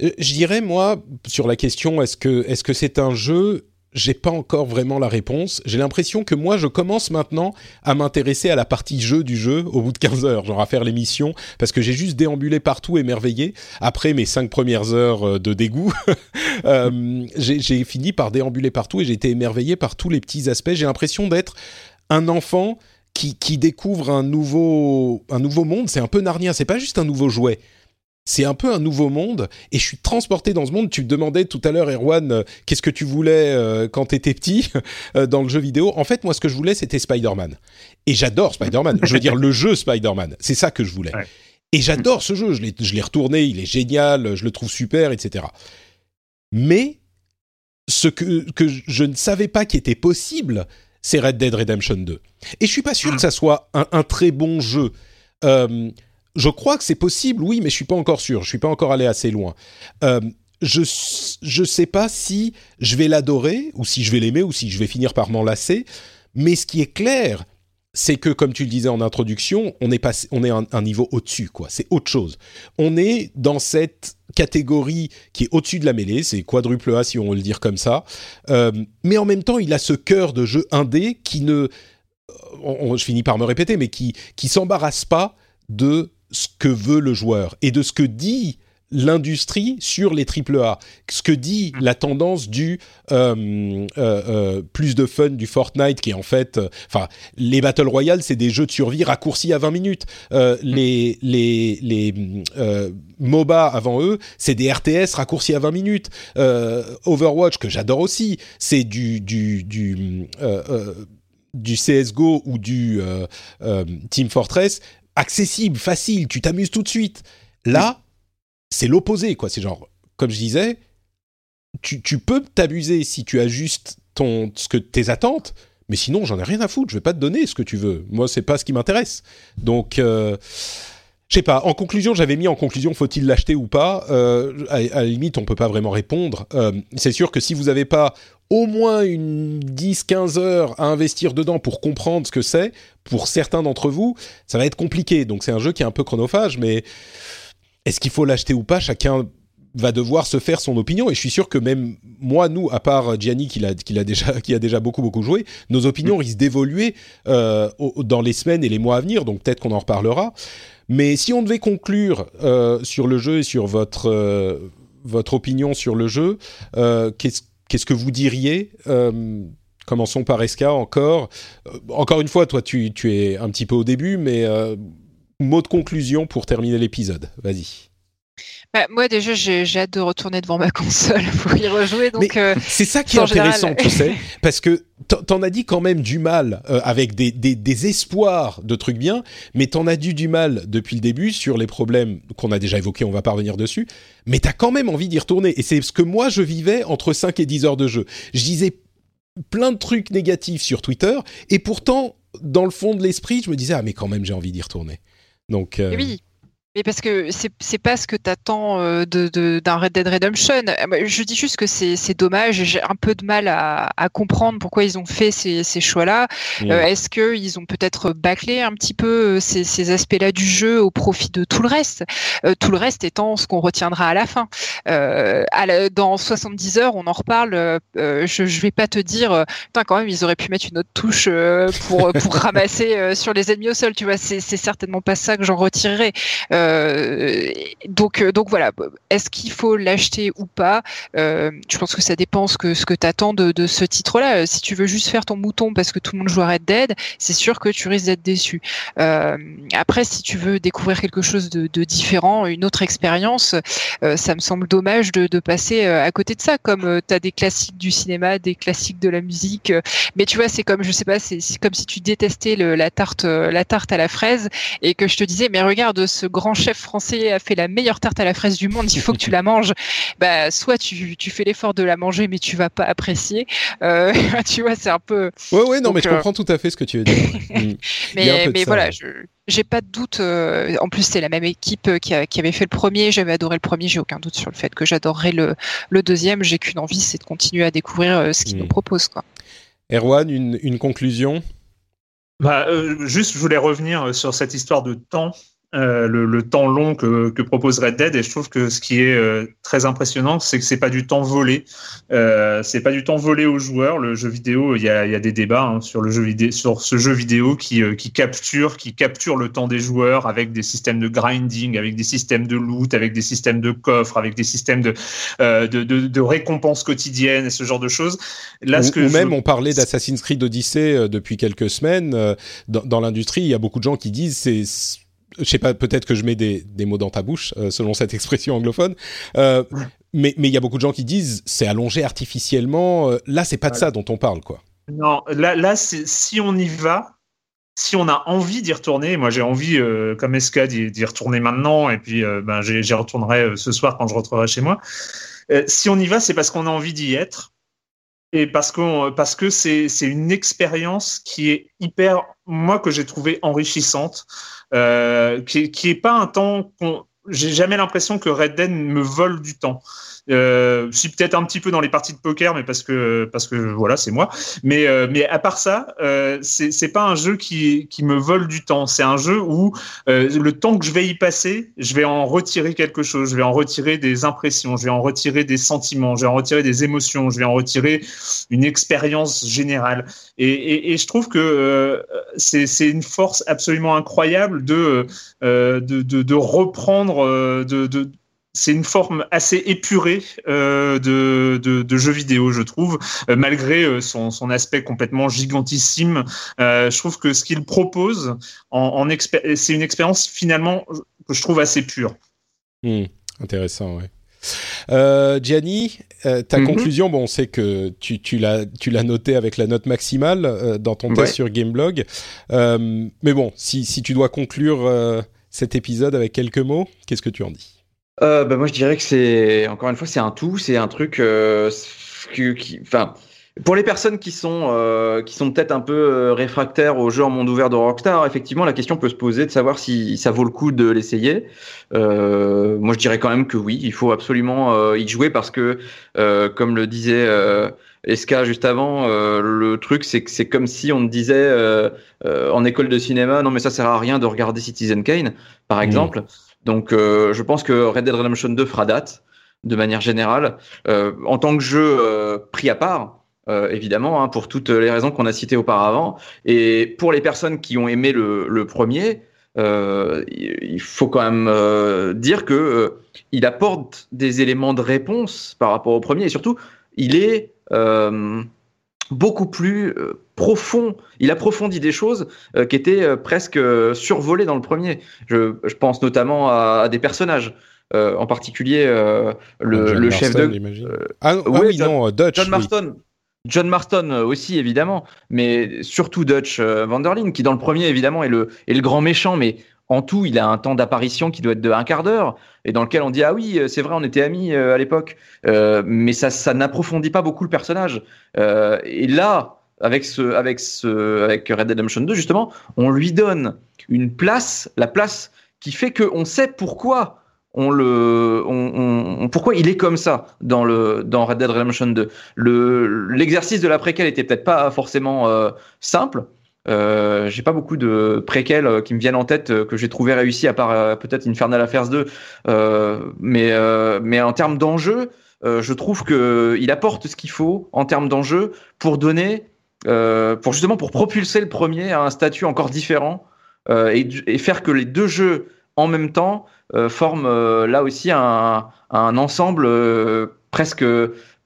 Je dirais, moi, sur la question, est-ce que est-ce que c'est un jeu j'ai pas encore vraiment la réponse. J'ai l'impression que moi, je commence maintenant à m'intéresser à la partie jeu du jeu au bout de 15 heures, genre à faire l'émission, parce que j'ai juste déambulé partout émerveillé. Après mes cinq premières heures euh, de dégoût, [LAUGHS] euh, j'ai fini par déambuler partout et j'ai été émerveillé par tous les petits aspects. J'ai l'impression d'être un enfant qui, qui découvre un nouveau, un nouveau monde. C'est un peu Narnia, c'est pas juste un nouveau jouet c'est un peu un nouveau monde et je suis transporté dans ce monde. Tu me demandais tout à l'heure, Erwan, euh, qu'est-ce que tu voulais euh, quand tu étais petit [LAUGHS] euh, dans le jeu vidéo. En fait, moi, ce que je voulais, c'était Spider-Man. Et j'adore Spider-Man. je veux dire, le jeu Spider-Man. C'est ça que je voulais. Et j'adore ce jeu. Je l'ai retourné, il est génial, je le trouve super, etc. Mais ce que, que je ne savais pas qui était possible, c'est Red Dead Redemption 2. Et je suis pas sûr que ça soit un, un très bon jeu. Euh, je crois que c'est possible, oui, mais je suis pas encore sûr. Je suis pas encore allé assez loin. Euh, je je sais pas si je vais l'adorer ou si je vais l'aimer ou si je vais finir par m'en lasser. Mais ce qui est clair, c'est que comme tu le disais en introduction, on est passé, on est un, niveau au-dessus, quoi. C'est autre chose. On est dans cette catégorie qui est au-dessus de la mêlée, c'est quadruple A si on veut le dire comme ça. Euh, mais en même temps, il a ce cœur de jeu indé qui ne, je finis par me répéter, mais qui qui s'embarrasse pas de ce que veut le joueur et de ce que dit l'industrie sur les AAA, ce que dit mm. la tendance du euh, euh, euh, plus de fun du Fortnite qui est en fait, enfin les battle royale c'est des jeux de survie raccourcis à 20 minutes, mm. les les les MOBA avant eux c'est des RTS raccourcis à 20 minutes, Overwatch que j'adore aussi c'est du du du du CSGO ou du Team Fortress accessible, facile, tu t'amuses tout de suite. Là, c'est l'opposé, quoi. C'est genre, comme je disais, tu, peux t'abuser si tu ajustes ton, ce que tes attentes, mais sinon, j'en ai rien à foutre. Je vais pas te donner ce que tu veux. Moi, c'est pas ce qui m'intéresse. Donc, euh, je sais pas. En conclusion, j'avais mis en conclusion, faut-il l'acheter ou pas? Euh, à, la limite, on peut pas vraiment répondre. Euh, c'est sûr que si vous n'avez pas au moins une 10-15 heures à investir dedans pour comprendre ce que c'est, pour certains d'entre vous, ça va être compliqué. Donc c'est un jeu qui est un peu chronophage, mais est-ce qu'il faut l'acheter ou pas? Chacun va devoir se faire son opinion. Et je suis sûr que même moi nous à part Gianni qui a, qui déjà qui a déjà beaucoup beaucoup joué nos opinions risquent d'évoluer euh, dans les semaines et les mois à venir. Donc peut-être qu'on en reparlera. Mais si on devait conclure euh, sur le jeu et sur votre euh, votre opinion sur le jeu qu'est-ce Qu'est-ce que vous diriez euh, Commençons par Eska encore. Euh, encore une fois, toi, tu, es un petit peu au début, mais euh, mot de conclusion pour terminer l'épisode. Vas-y. Bah, moi déjà j'ai hâte de retourner devant ma [LAUGHS] console pour y rejouer. Donc euh, c'est ça qui est intéressant, tu [LAUGHS] sais, parce que t'en as dit quand même du mal euh, avec des, des, des, espoirs de trucs bien, mais t'en as dit du mal depuis le début sur les problèmes qu'on a déjà évoqués, on va pas revenir dessus, mais t'as quand même envie d'y retourner. Et c'est ce que moi je vivais entre 5 et 10 heures de jeu. Je disais plein de trucs négatifs sur Twitter, et pourtant dans le fond de l'esprit je me disais ah mais quand même j'ai envie d'y retourner. Donc euh, oui Mais parce que c'est pas ce que t'attends euh, de d'un Red Dead Redemption. Euh, je dis juste que c'est dommage. J'ai un peu de mal à, à, comprendre pourquoi ils ont fait ces, ces choix-là. Euh, est-ce qu'ils ont peut-être bâclé un petit peu ces, ces aspects-là du jeu au profit de tout le reste? Tout le reste étant ce qu'on retiendra à la fin. À dans 70 heures, on en reparle. je, je vais pas te dire, putain, quand même, ils auraient pu mettre une autre touche pour pour [LAUGHS] ramasser sur les ennemis au sol. Tu vois, c'est certainement pas ça que j'en retirerai. Euh, euh, donc voilà. Est-ce qu'il faut l'acheter ou pas euh, Je pense que ça dépend ce que ce que t'attends de, ce titre-là. Si tu veux juste faire ton mouton parce que tout le monde joue Red Dead, c'est sûr que tu risques d'être déçu. après, si tu veux découvrir quelque chose de, différent, une autre expérience, ça me semble dommage de, passer à côté de ça. Comme tu as des classiques du cinéma, des classiques de la musique, mais tu vois, c'est comme je sais pas, c'est comme si tu détestais la tarte, la tarte à la fraise et que je te disais, mais regarde ce grand chef français a fait la meilleure tarte à la fraise du monde, il faut que tu la [LAUGHS] manges. Bah, soit tu, tu fais l'effort de la manger, mais tu vas pas apprécier. Euh, [LAUGHS] tu vois, c'est un peu. Ouais, ouais, non, mais je euh, comprends tout à fait ce que tu veux dire. [LAUGHS] Mm. mais mais voilà, je j'ai pas de doute. Euh, en plus, c'est la même équipe qui, qui, avait fait le premier. J'avais adoré le premier. J'ai aucun doute sur le fait que j'adorerais le, le deuxième. J'ai qu'une envie, c'est de continuer à découvrir ce qu'ils nous mm. proposent. Quoi. Erwan, une, une conclusion? Bah, juste, je voulais revenir sur cette histoire de temps euh, le, le, temps long que, que, propose Red Dead. Et je trouve que ce qui est euh, très impressionnant c'est que c'est pas du temps volé. Euh, c'est pas du temps volé aux joueurs. Le jeu vidéo il y a, il y a des débats hein, sur le jeu vidéo sur ce jeu vidéo qui, euh, qui capture qui capture le temps des joueurs avec des systèmes de grinding avec des systèmes de loot avec des systèmes de coffres avec des systèmes de de, de, de, récompenses quotidiennes et ce genre de choses. Là ou, ce que ou même on parlait d'Assassin's Creed Odyssey depuis quelques semaines dans, dans l'industrie il y a beaucoup de gens qui disent c'est je sais pas, peut-être que je mets des, des, mots dans ta bouche, euh, selon cette expression anglophone. Euh, mais il y a beaucoup de gens qui disent c'est allongé artificiellement. Euh, là, c'est pas de ça dont on parle, quoi. Non, là, là si on y va, si on a envie d'y retourner, moi j'ai envie, euh, comme Eska, d'y retourner maintenant, et puis ben, j'y retournerai ce soir quand je rentrerai chez moi. si on y va, c'est parce qu'on a envie d'y être et parce que parce que c'est c'est une expérience qui est hyper moi que j'ai trouvé enrichissante qui, qui est pas un temps j'ai jamais l'impression que Red Dead me vole du temps. Euh, si peut-être un petit peu dans les parties de poker, mais parce que parce que voilà, c'est moi. Mais euh, mais à part ça, euh, c'est pas un jeu qui qui me vole du temps. C'est un jeu où euh, le temps que je vais y passer, je vais en retirer quelque chose. Je vais en retirer des impressions. Je vais en retirer des sentiments. Je vais en retirer des émotions. Je vais en retirer une expérience générale. Et, et, je trouve que euh, c'est c'est une force absolument incroyable de, de, de reprendre de, de c'est une forme assez épurée euh, de, de, de, jeu vidéo, je trouve, euh, malgré euh, son, son, aspect complètement gigantissime. Euh, je trouve que ce qu'il propose, en, en c'est une expérience finalement que je trouve assez pure. Hmm, intéressant. Euh, Gianni, ta mm-hmm. conclusion, bon, on sait que tu, tu l'as, noté avec la note maximale dans ton test sur Gameblog. mais bon, si, si tu dois conclure cet épisode avec quelques mots, qu'est-ce que tu en dis? Euh, bah moi je dirais que c'est encore une fois c'est un tout, c'est un truc euh, enfin pour les personnes qui sont euh, qui sont peut-être un peu euh, réfractaires au jeu en monde ouvert de Rockstar, effectivement la question peut se poser de savoir si ça vaut le coup de l'essayer. Moi je dirais quand même que oui, il faut absolument y jouer parce que comme le disait Eska juste avant, le truc c'est que c'est comme si on disait en école de cinéma non mais ça sert à rien de regarder Citizen Kane par mmh. exemple. Donc euh, je pense que Red Dead Redemption 2 fera date de manière générale. Euh, en tant que jeu euh, pris à part, évidemment, hein, pour toutes les raisons qu'on a citées auparavant. Et pour les personnes qui ont aimé le, le premier, euh, il faut quand même dire que il apporte des éléments de réponse par rapport au premier et surtout il est beaucoup plus profond. Il approfondit des choses euh, qui étaient euh, presque euh, survolées dans le premier. Je, je pense notamment à, à des personnages. en particulier le, le chef de ah, ah, oui John, non Dutch John Marston oui. John Marston aussi évidemment mais surtout Dutch Vanderlyn qui dans le premier évidemment est le est le grand méchant mais en tout, il a un temps d'apparition qui doit être de un quart d'heure, et dans lequel on dit ah oui, c'est vrai, on était amis à l'époque, euh, mais ça, n'approfondit pas beaucoup le personnage. Euh, et là, avec Red Dead Redemption 2, justement, on lui donne une place, la place qui fait sait pourquoi on on, pourquoi il est comme ça dans Red Dead Redemption 2. Le l'exercice de la préquelle était peut-être pas forcément euh, simple. Euh, j'ai pas beaucoup de préquels euh, qui me viennent en tête euh, que j'ai trouvé réussi à part peut-être Infernal Affairs 2, mais mais en termes d'enjeu, je trouve que il apporte ce qu'il faut en termes d'enjeu pour donner, pour justement pour propulser le premier à un statut encore différent et, et faire que les deux jeux en même temps forment là aussi un, un ensemble presque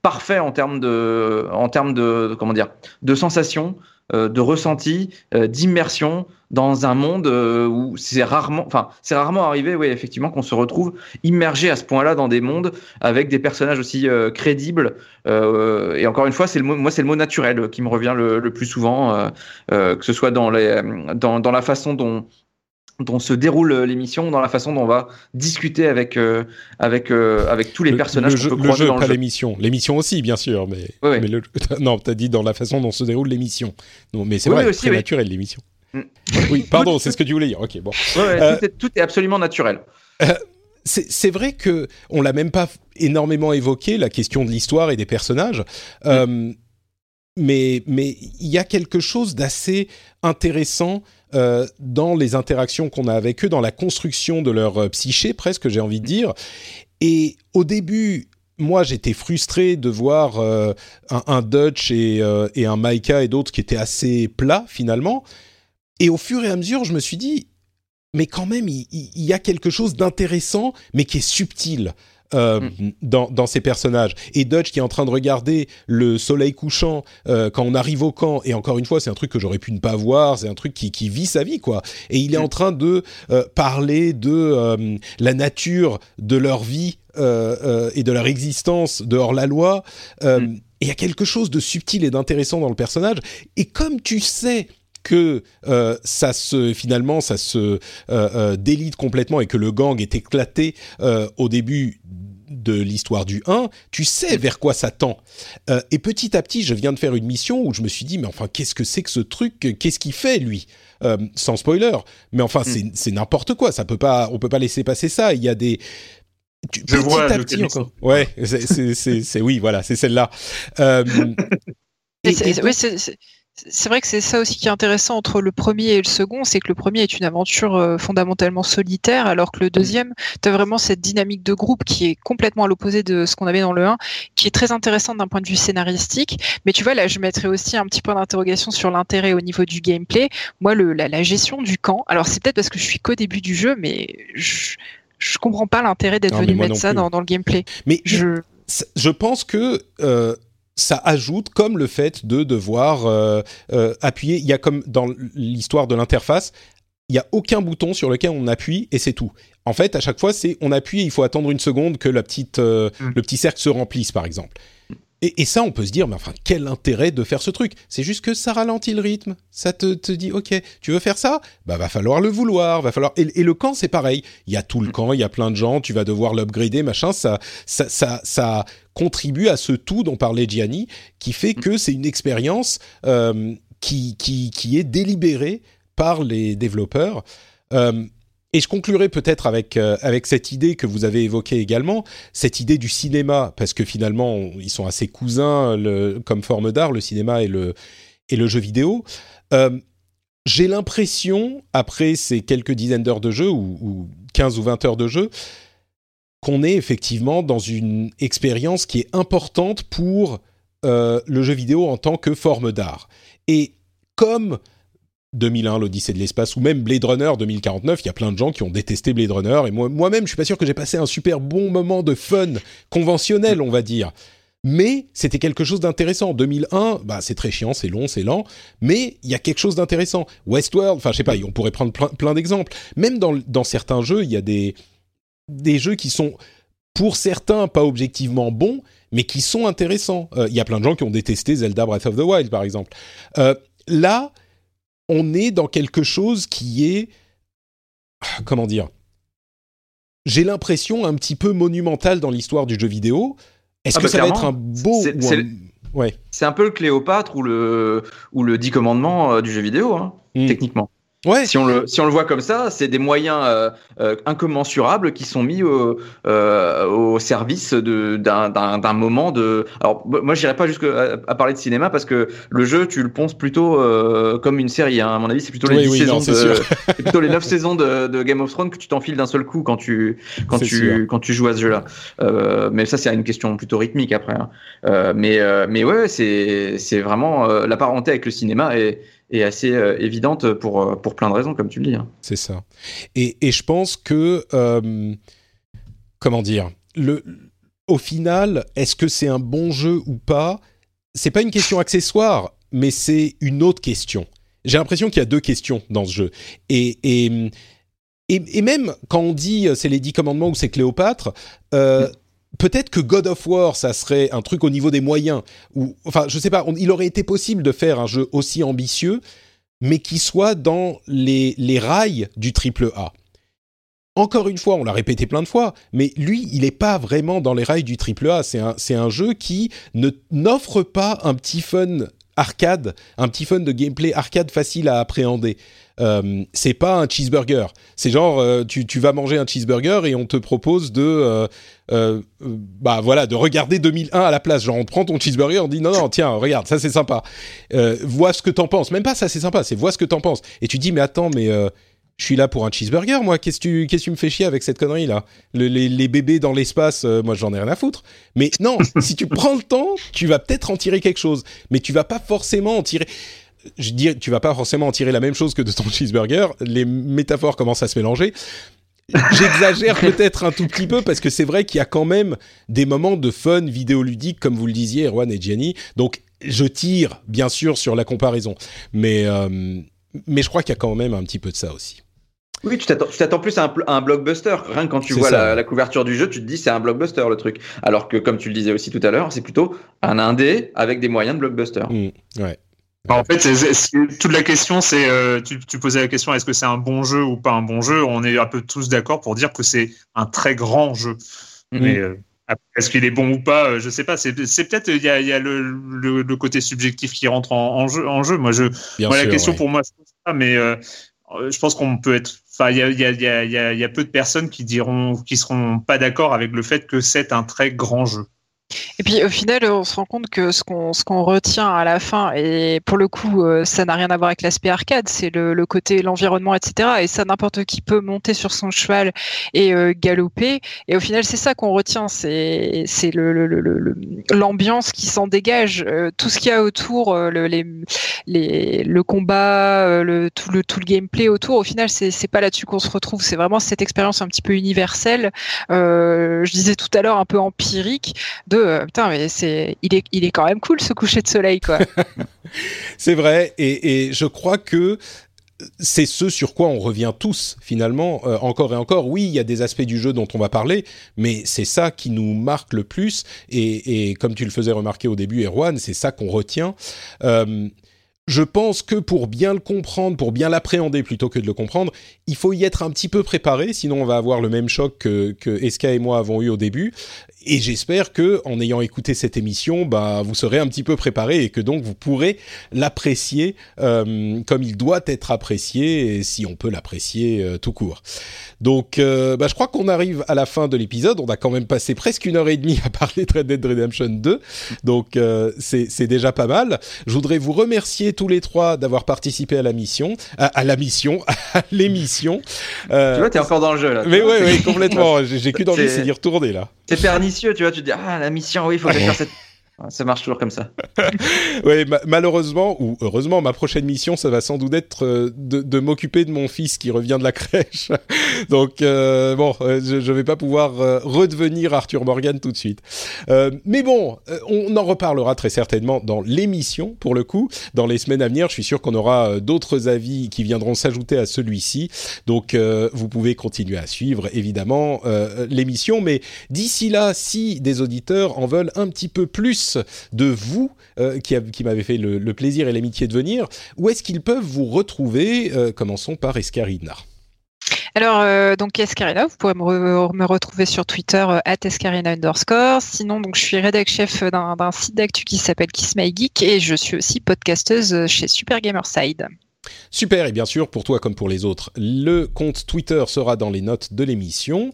parfait en termes de, en termes de, comment dire, de sensations, de ressentis, d'immersion dans un monde où c'est rarement, enfin, c'est rarement arrivé, oui, effectivement, qu'on se retrouve immergé à ce point-là dans des mondes avec des personnages aussi crédibles. et encore une fois, c'est le mot, moi, c'est le mot naturel qui me revient le, le plus souvent, que ce soit dans les, dans, dans la façon dont dont se déroule euh, l'émission, dans la façon dont on va discuter avec euh, avec euh, avec tous les personnages le, jeu, peut le jeu, pas l'émission. L'émission aussi, bien sûr, mais, mais le, [LAUGHS] non, t'as dit dans la façon dont se déroule l'émission. Mais c'est vrai, c'est naturel l'émission. Mm. Oui, pardon, c'est ce que tu voulais dire. Ok, bon. Euh, tout, est, tout, est, absolument naturel. c'est vrai que on l'a même pas énormément évoqué la question de l'histoire et des personnages. Mm. mais mais il y a quelque chose d'assez intéressant euh, dans les interactions qu'on a avec eux, dans la construction de leur euh, psyché, presque, j'ai envie de dire. Et au début, moi, j'étais frustré de voir euh, un, Dutch et, un Maika et d'autres qui étaient assez plats, finalement. Et au fur et à mesure, je me suis dit, mais quand même, il y a quelque chose d'intéressant, mais qui est subtil. Euh, mm. dans, dans, ces personnages. Et Dutch qui est en train de regarder le soleil couchant euh, quand on arrive au camp, et encore une fois, c'est un truc que j'aurais pu ne pas voir, c'est un truc qui, qui, vit sa vie, quoi. Et il est mm. en train de euh, parler de la nature de leur vie et de leur existence dehors la loi. Mm. Et il y a quelque chose de subtil et d'intéressant dans le personnage. Et comme tu sais que euh, ça se finalement ça se euh, euh, délite complètement et que le gang est éclaté au début de l'histoire du 1, tu sais vers quoi ça tend. et petit à petit, je viens de faire une mission où je me suis dit, mais enfin, qu'est-ce que c'est que ce truc? Qu'est-ce qu'il fait, lui? Sans spoiler. Mais enfin, mm. c'est n'importe quoi. Ça peut pas, on peut pas laisser passer ça. Il y a des... je petit vois à petit encore. Ouais, c'est oui, voilà, c'est celle-là. [LAUGHS] oui, c'est c'est vrai que c'est ça aussi qui est intéressant entre le premier et le second, c'est que le premier est une aventure euh, fondamentalement solitaire, alors que le deuxième, tu as vraiment cette dynamique de groupe qui est complètement à l'opposé de ce qu'on avait dans le 1, qui est très intéressante d'un point de vue scénaristique. Mais tu vois, là, je mettrais aussi un petit point d'interrogation sur l'intérêt au niveau du gameplay. Moi, le, la, gestion du camp, alors c'est peut-être parce que je suis qu'au début du jeu, mais je, je comprends pas l'intérêt d'être venu mettre ça dans, dans, le gameplay. Mais je, je pense que... Euh ça ajoute comme le fait de devoir euh, euh, appuyer. Il y a comme dans l'histoire de l'interface, il y a aucun bouton sur lequel on appuie et c'est tout. En fait, à chaque fois, c'est on appuie, il faut attendre une seconde que la petite, euh, mm. le petit cercle se remplisse, par exemple. Et, ça, on peut se dire, mais enfin, quel intérêt de faire ce truc? C'est juste que ça ralentit le rythme. Ça te, te, dit, ok, tu veux faire ça? Bah, va falloir le vouloir, va falloir. Et, le camp, c'est pareil. Il y a tout le mm. camp, il y a plein de gens, tu vas devoir l'upgrader, machin. Ça, ça, ça, ça contribue à ce tout dont parlait Gianni, qui fait mm. que c'est une expérience euh, qui, qui, qui est délibérée par les développeurs. Euh, et je conclurai peut-être avec euh, avec cette idée que vous avez évoquée également, cette idée du cinéma, parce que finalement ils sont assez cousins comme forme d'art, le cinéma et le et le jeu vidéo. Euh, j'ai l'impression, après ces quelques dizaines d'heures de jeu ou, ou 15 ou 20 heures de jeu, qu'on est effectivement dans une expérience qui est importante pour euh, le jeu vidéo en tant que forme d'art. Et comme 2001, l'Odyssée de l'espace, ou même Blade Runner 2049, il y a plein de gens qui ont détesté Blade Runner, et moi, moi-même, je suis pas sûr que j'ai passé un super bon moment de fun conventionnel, on va dire. Mais c'était quelque chose d'intéressant. 2001, bah, c'est très chiant, c'est long, c'est lent, mais il y a quelque chose d'intéressant. Westworld, enfin, je sais pas, on pourrait prendre plein, d'exemples. Même dans, certains jeux, il y a des, des jeux qui sont, pour certains, pas objectivement bons, mais qui sont intéressants. Euh, il y a plein de gens qui ont détesté Zelda Breath of the Wild, par exemple. Euh, là, on est dans quelque chose qui est comment dire j'ai l'impression un petit peu monumental dans l'histoire du jeu vidéo. Est-ce ah que bah ça va être un beau ouais. C'est un peu le Cléopâtre ou le ou le Dix commandements euh, du jeu vidéo, hein, hmm. techniquement. Ouais. Si on le si on le voit comme ça, c'est des moyens euh, euh, incommensurables qui sont mis au, euh, au service d'un moment de. Alors moi j'irai pas jusqu'à à parler de cinéma parce que le jeu tu le ponces plutôt euh, comme une série. Hein. À mon avis c'est plutôt les Oui, 10 oui, [LAUGHS] plutôt les 9 saisons de, de Game of Thrones que tu t'enfiles d'un seul coup quand tu quand tu sûr. quand tu joues à ce jeu-là. Euh, mais ça c'est une question plutôt rythmique après. hein. Euh, mais euh, mais ouais c'est c'est vraiment euh, la parenté avec le cinéma est est assez euh, évidente pour euh, pour plein de raisons comme tu le dis. hein. C'est ça. Et, et je pense que, euh, comment dire, le, au final, est-ce que c'est un bon jeu ou pas? C'est pas une question accessoire, mais c'est une autre question. J'ai l'impression qu'il y a deux questions dans ce jeu. Et, et, et, et même quand on dit c'est les dix commandements ou c'est Cléopâtre, euh, peut-être que God of War, ça serait un truc au niveau des moyens. Ou, enfin, je sais pas, il aurait été possible de faire un jeu aussi ambitieux, mais qui soit dans les, rails du triple A. Encore une fois, on l'a répété plein de fois, mais lui, il n'est pas vraiment dans les rails du triple A. C'est un, jeu qui n'offre pas un petit fun arcade, un petit fun de gameplay arcade facile à appréhender. Euh, c'est pas un cheeseburger. C'est genre, euh, tu, tu vas manger un cheeseburger et on te propose de, euh, bah voilà, de regarder 2001 à la place. Genre, on prend ton cheeseburger, on dit non, non, tiens, regarde, ça c'est sympa. Vois ce que t'en penses. Même pas ça, c'est sympa. C'est vois ce que t'en penses. Et tu dis, mais attends, mais je suis là pour un cheeseburger, moi. Qu'est-ce que tu, qu'est-ce que tu me fais chier avec cette connerie là? Le- les, bébés dans l'espace, moi j'en ai rien à foutre. Mais non, si tu prends le temps, tu vas peut-être en tirer quelque chose, mais tu vas pas forcément en tirer. Je dis, tu vas pas forcément en tirer la même chose que de ton [LAUGHS] cheeseburger. Les métaphores commencent à se mélanger. J'exagère [LAUGHS] peut-être un tout petit peu parce que c'est vrai qu'il y a quand même des moments de fun vidéoludique, comme vous le disiez, Erwan et Gianni. Donc, je tire, bien sûr, sur la comparaison. Mais, euh, mais je crois qu'il y a quand même un petit peu de ça aussi. Oui, tu t'attends, plus à un, pl- à un blockbuster. Rien que quand tu vois la, la couverture du jeu, tu te dis c'est un blockbuster le truc. Alors que comme tu le disais aussi tout à l'heure, c'est plutôt un indé avec des moyens de blockbuster. Mm, ouais. En fait, toute la question, c'est euh, tu, tu posais la question est-ce que c'est un bon jeu ou pas un bon jeu? On est un peu tous d'accord pour dire que c'est un très grand jeu. Mhm. Mais euh, est-ce qu'il est bon ou pas? Euh, Je sais pas. C'est peut-être il y a, il y a le, le, le côté subjectif qui rentre en, en jeu. En jeu. Moi, je, moi, sûr, la question ouais. pour moi, c'est ça. Mais euh, je pense qu'on peut être. Enfin, il y a, il y, a, il y, a, il y a- il y a peu de personnes qui diront, qui seront pas d'accord avec le fait que c'est un très grand jeu. Et puis au final, on se rend compte que ce qu'on ce qu'on retient à la fin, et pour le coup, euh, ça n'a rien à voir avec l'aspect arcade, c'est le, le côté l'environnement, etc. Et ça, n'importe qui peut monter sur son cheval et euh, galoper. Et au final, c'est ça qu'on retient, c'est c'est le l'ambiance qui s'en dégage, euh, tout ce qu'il y a autour, le, les, les le combat, le tout le tout le gameplay autour. Au final, c'est c'est pas là-dessus qu'on se retrouve. C'est vraiment cette expérience un petit peu universelle. Je disais tout à l'heure un peu empirique euh, putain mais c'est il est il est quand même cool ce coucher de soleil quoi. [LAUGHS] C'est vrai, et, je crois que c'est ce sur quoi on revient tous finalement, euh, encore et encore. Oui, il y a des aspects du jeu dont on va parler, mais c'est ça qui nous marque le plus. Et, et comme tu le faisais remarquer au début, Erwan, c'est ça qu'on retient. Euh, je pense que pour bien le comprendre, pour bien l'appréhender plutôt que de le comprendre, il faut y être un petit peu préparé, sinon on va avoir le même choc que, que Eska et moi avons eu au début. Et j'espère que, en ayant écouté cette émission, bah, vous serez un petit peu préparé et que donc vous pourrez l'apprécier euh, comme il doit être apprécié, et si on peut l'apprécier euh, tout court. Donc, euh, bah, je crois qu'on arrive à la fin de l'épisode. On a quand même passé presque une heure et demie à parler de Red Dead Redemption 2, donc euh, c'est c'est déjà pas mal. Je voudrais vous remercier tous les trois d'avoir participé à la mission, à, à la mission, [LAUGHS] à l'émission. Euh, Tu vois, t'es encore dans le jeu là. mais ouais, ouais, [LAUGHS] complètement. J'ai qu'une envie, C'est- c'est d'y retourner là. C'est pernicieux, tu vois. Tu te dis ah la mission, oui, il faut que je fasse cette. Ça marche toujours comme ça. [LAUGHS] Ma- malheureusement ou heureusement, ma prochaine mission, ça va sans doute être euh, de, m'occuper de mon fils qui revient de la crèche. [LAUGHS] Donc euh, bon, euh, je, je vais pas pouvoir redevenir Arthur Morgan tout de suite. Mais bon, on en reparlera très certainement dans l'émission pour le coup. Dans les semaines à venir, je suis sûr qu'on aura d'autres avis qui viendront s'ajouter à celui-ci. Donc vous pouvez continuer à suivre évidemment l'émission. Mais d'ici là, si des auditeurs en veulent un petit peu plus de vous euh, qui, qui m'avez fait le, le plaisir et l'amitié de venir, où est-ce qu'ils peuvent vous retrouver Euh, Commençons par Escarina. Alors euh, donc Escarina, vous pourrez me, re- me retrouver sur Twitter euh, @escarina underscore. Sinon donc je suis rédac chef d'un d'un site d'actu qui s'appelle Kiss My Geek et je suis aussi podcasteuse chez Super Gamerside. Super, et bien sûr, pour toi comme pour les autres, le compte Twitter sera dans les notes de l'émission.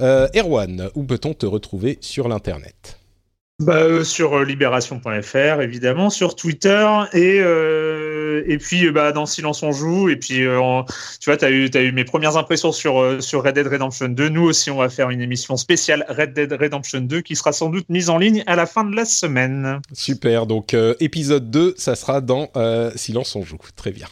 Euh, Erwan, où peut-on te retrouver sur l'Internet? Bah, euh, sur euh, libération.fr évidemment, sur Twitter et euh, et puis bah dans Silence on joue et puis tu vois tu as eu as eu mes premières impressions sur sur Red Dead Redemption 2. Nous aussi on va faire une émission spéciale Red Dead Redemption 2 qui sera sans doute mise en ligne à la fin de la semaine. Super. Donc épisode 2, ça sera dans Silence on joue. Très bien.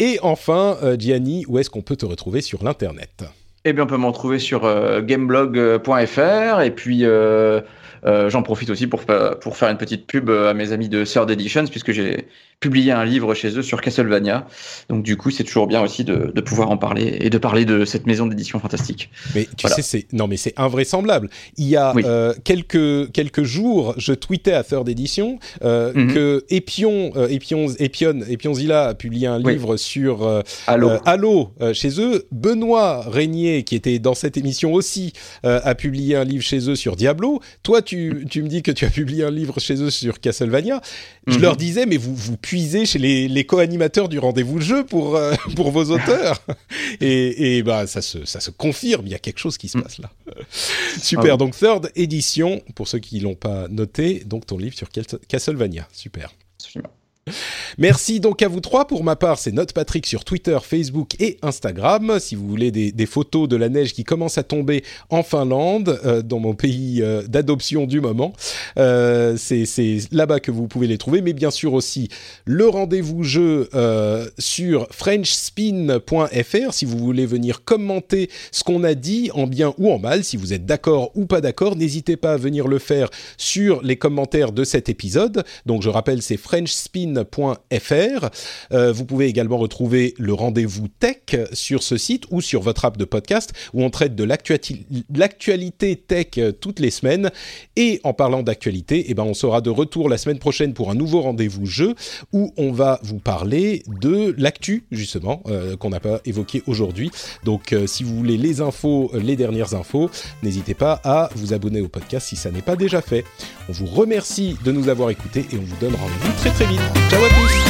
et enfin Gianni, où est-ce qu'on peut te retrouver sur l'internet? Eh bien, on peut me retrouver sur euh, gameblog.fr et puis euh, euh, j'en profite aussi pour, pour faire une petite pub à mes amis de Third Editions puisque j'ai publié un livre chez eux sur Castlevania. Donc du coup, c'est toujours bien aussi de, de, pouvoir en parler et de parler de cette maison d'édition fantastique. Mais tu sais, c'est non, mais c'est invraisemblable. Il y a euh, quelques quelques jours, je tweetais à Third Edition euh, mhm. que Epion, euh, Epion, Epion, Epionzilla a publié un livre sur euh, Halo, Halo chez eux. Benoît Régnier, qui était dans cette émission aussi, a publié un livre chez eux sur Diablo. Toi, tu, tu me dis que tu as publié un livre chez eux sur Castlevania. Je mhm. leur disais, mais vous vous puiser chez les, les co-animateurs du rendez-vous jeu pour, euh, [LAUGHS] pour vos auteurs. [LAUGHS] et, et bah, ça, se, ça se confirme, il y a quelque chose qui se passe là. [LAUGHS] Super, ah donc third édition, pour ceux qui l'ont pas noté, donc ton livre sur Castlevania. Super. Merci donc à vous trois. Pour ma part, c'est Note Patrick sur Twitter, Facebook et Instagram. Si vous voulez des, photos de la neige qui commence à tomber en Finlande, euh, dans mon pays euh, d'adoption du moment, euh, c'est là-bas que vous pouvez les trouver. Mais bien sûr aussi le rendez-vous jeu sur frenchspin.fr si vous voulez venir commenter ce qu'on a dit en bien ou en mal. Si vous êtes d'accord ou pas d'accord, n'hésitez pas à venir le faire sur les commentaires de cet épisode. Donc je rappelle, c'est frenchspin euh, vous pouvez également retrouver le rendez-vous tech sur ce site ou sur votre app de podcast où on traite de l'actualité tech euh, toutes les semaines. Et en parlant d'actualité, eh ben on sera de retour la semaine prochaine pour un nouveau rendez-vous jeu où on va vous parler de l'actu justement euh, qu'on n'a pas évoqué aujourd'hui. Donc si vous voulez les infos, les dernières infos, n'hésitez pas à vous abonner au podcast si ça n'est pas déjà fait. On vous remercie de nous avoir écoutés et on vous donne rendez-vous très très vite. Ciao à tous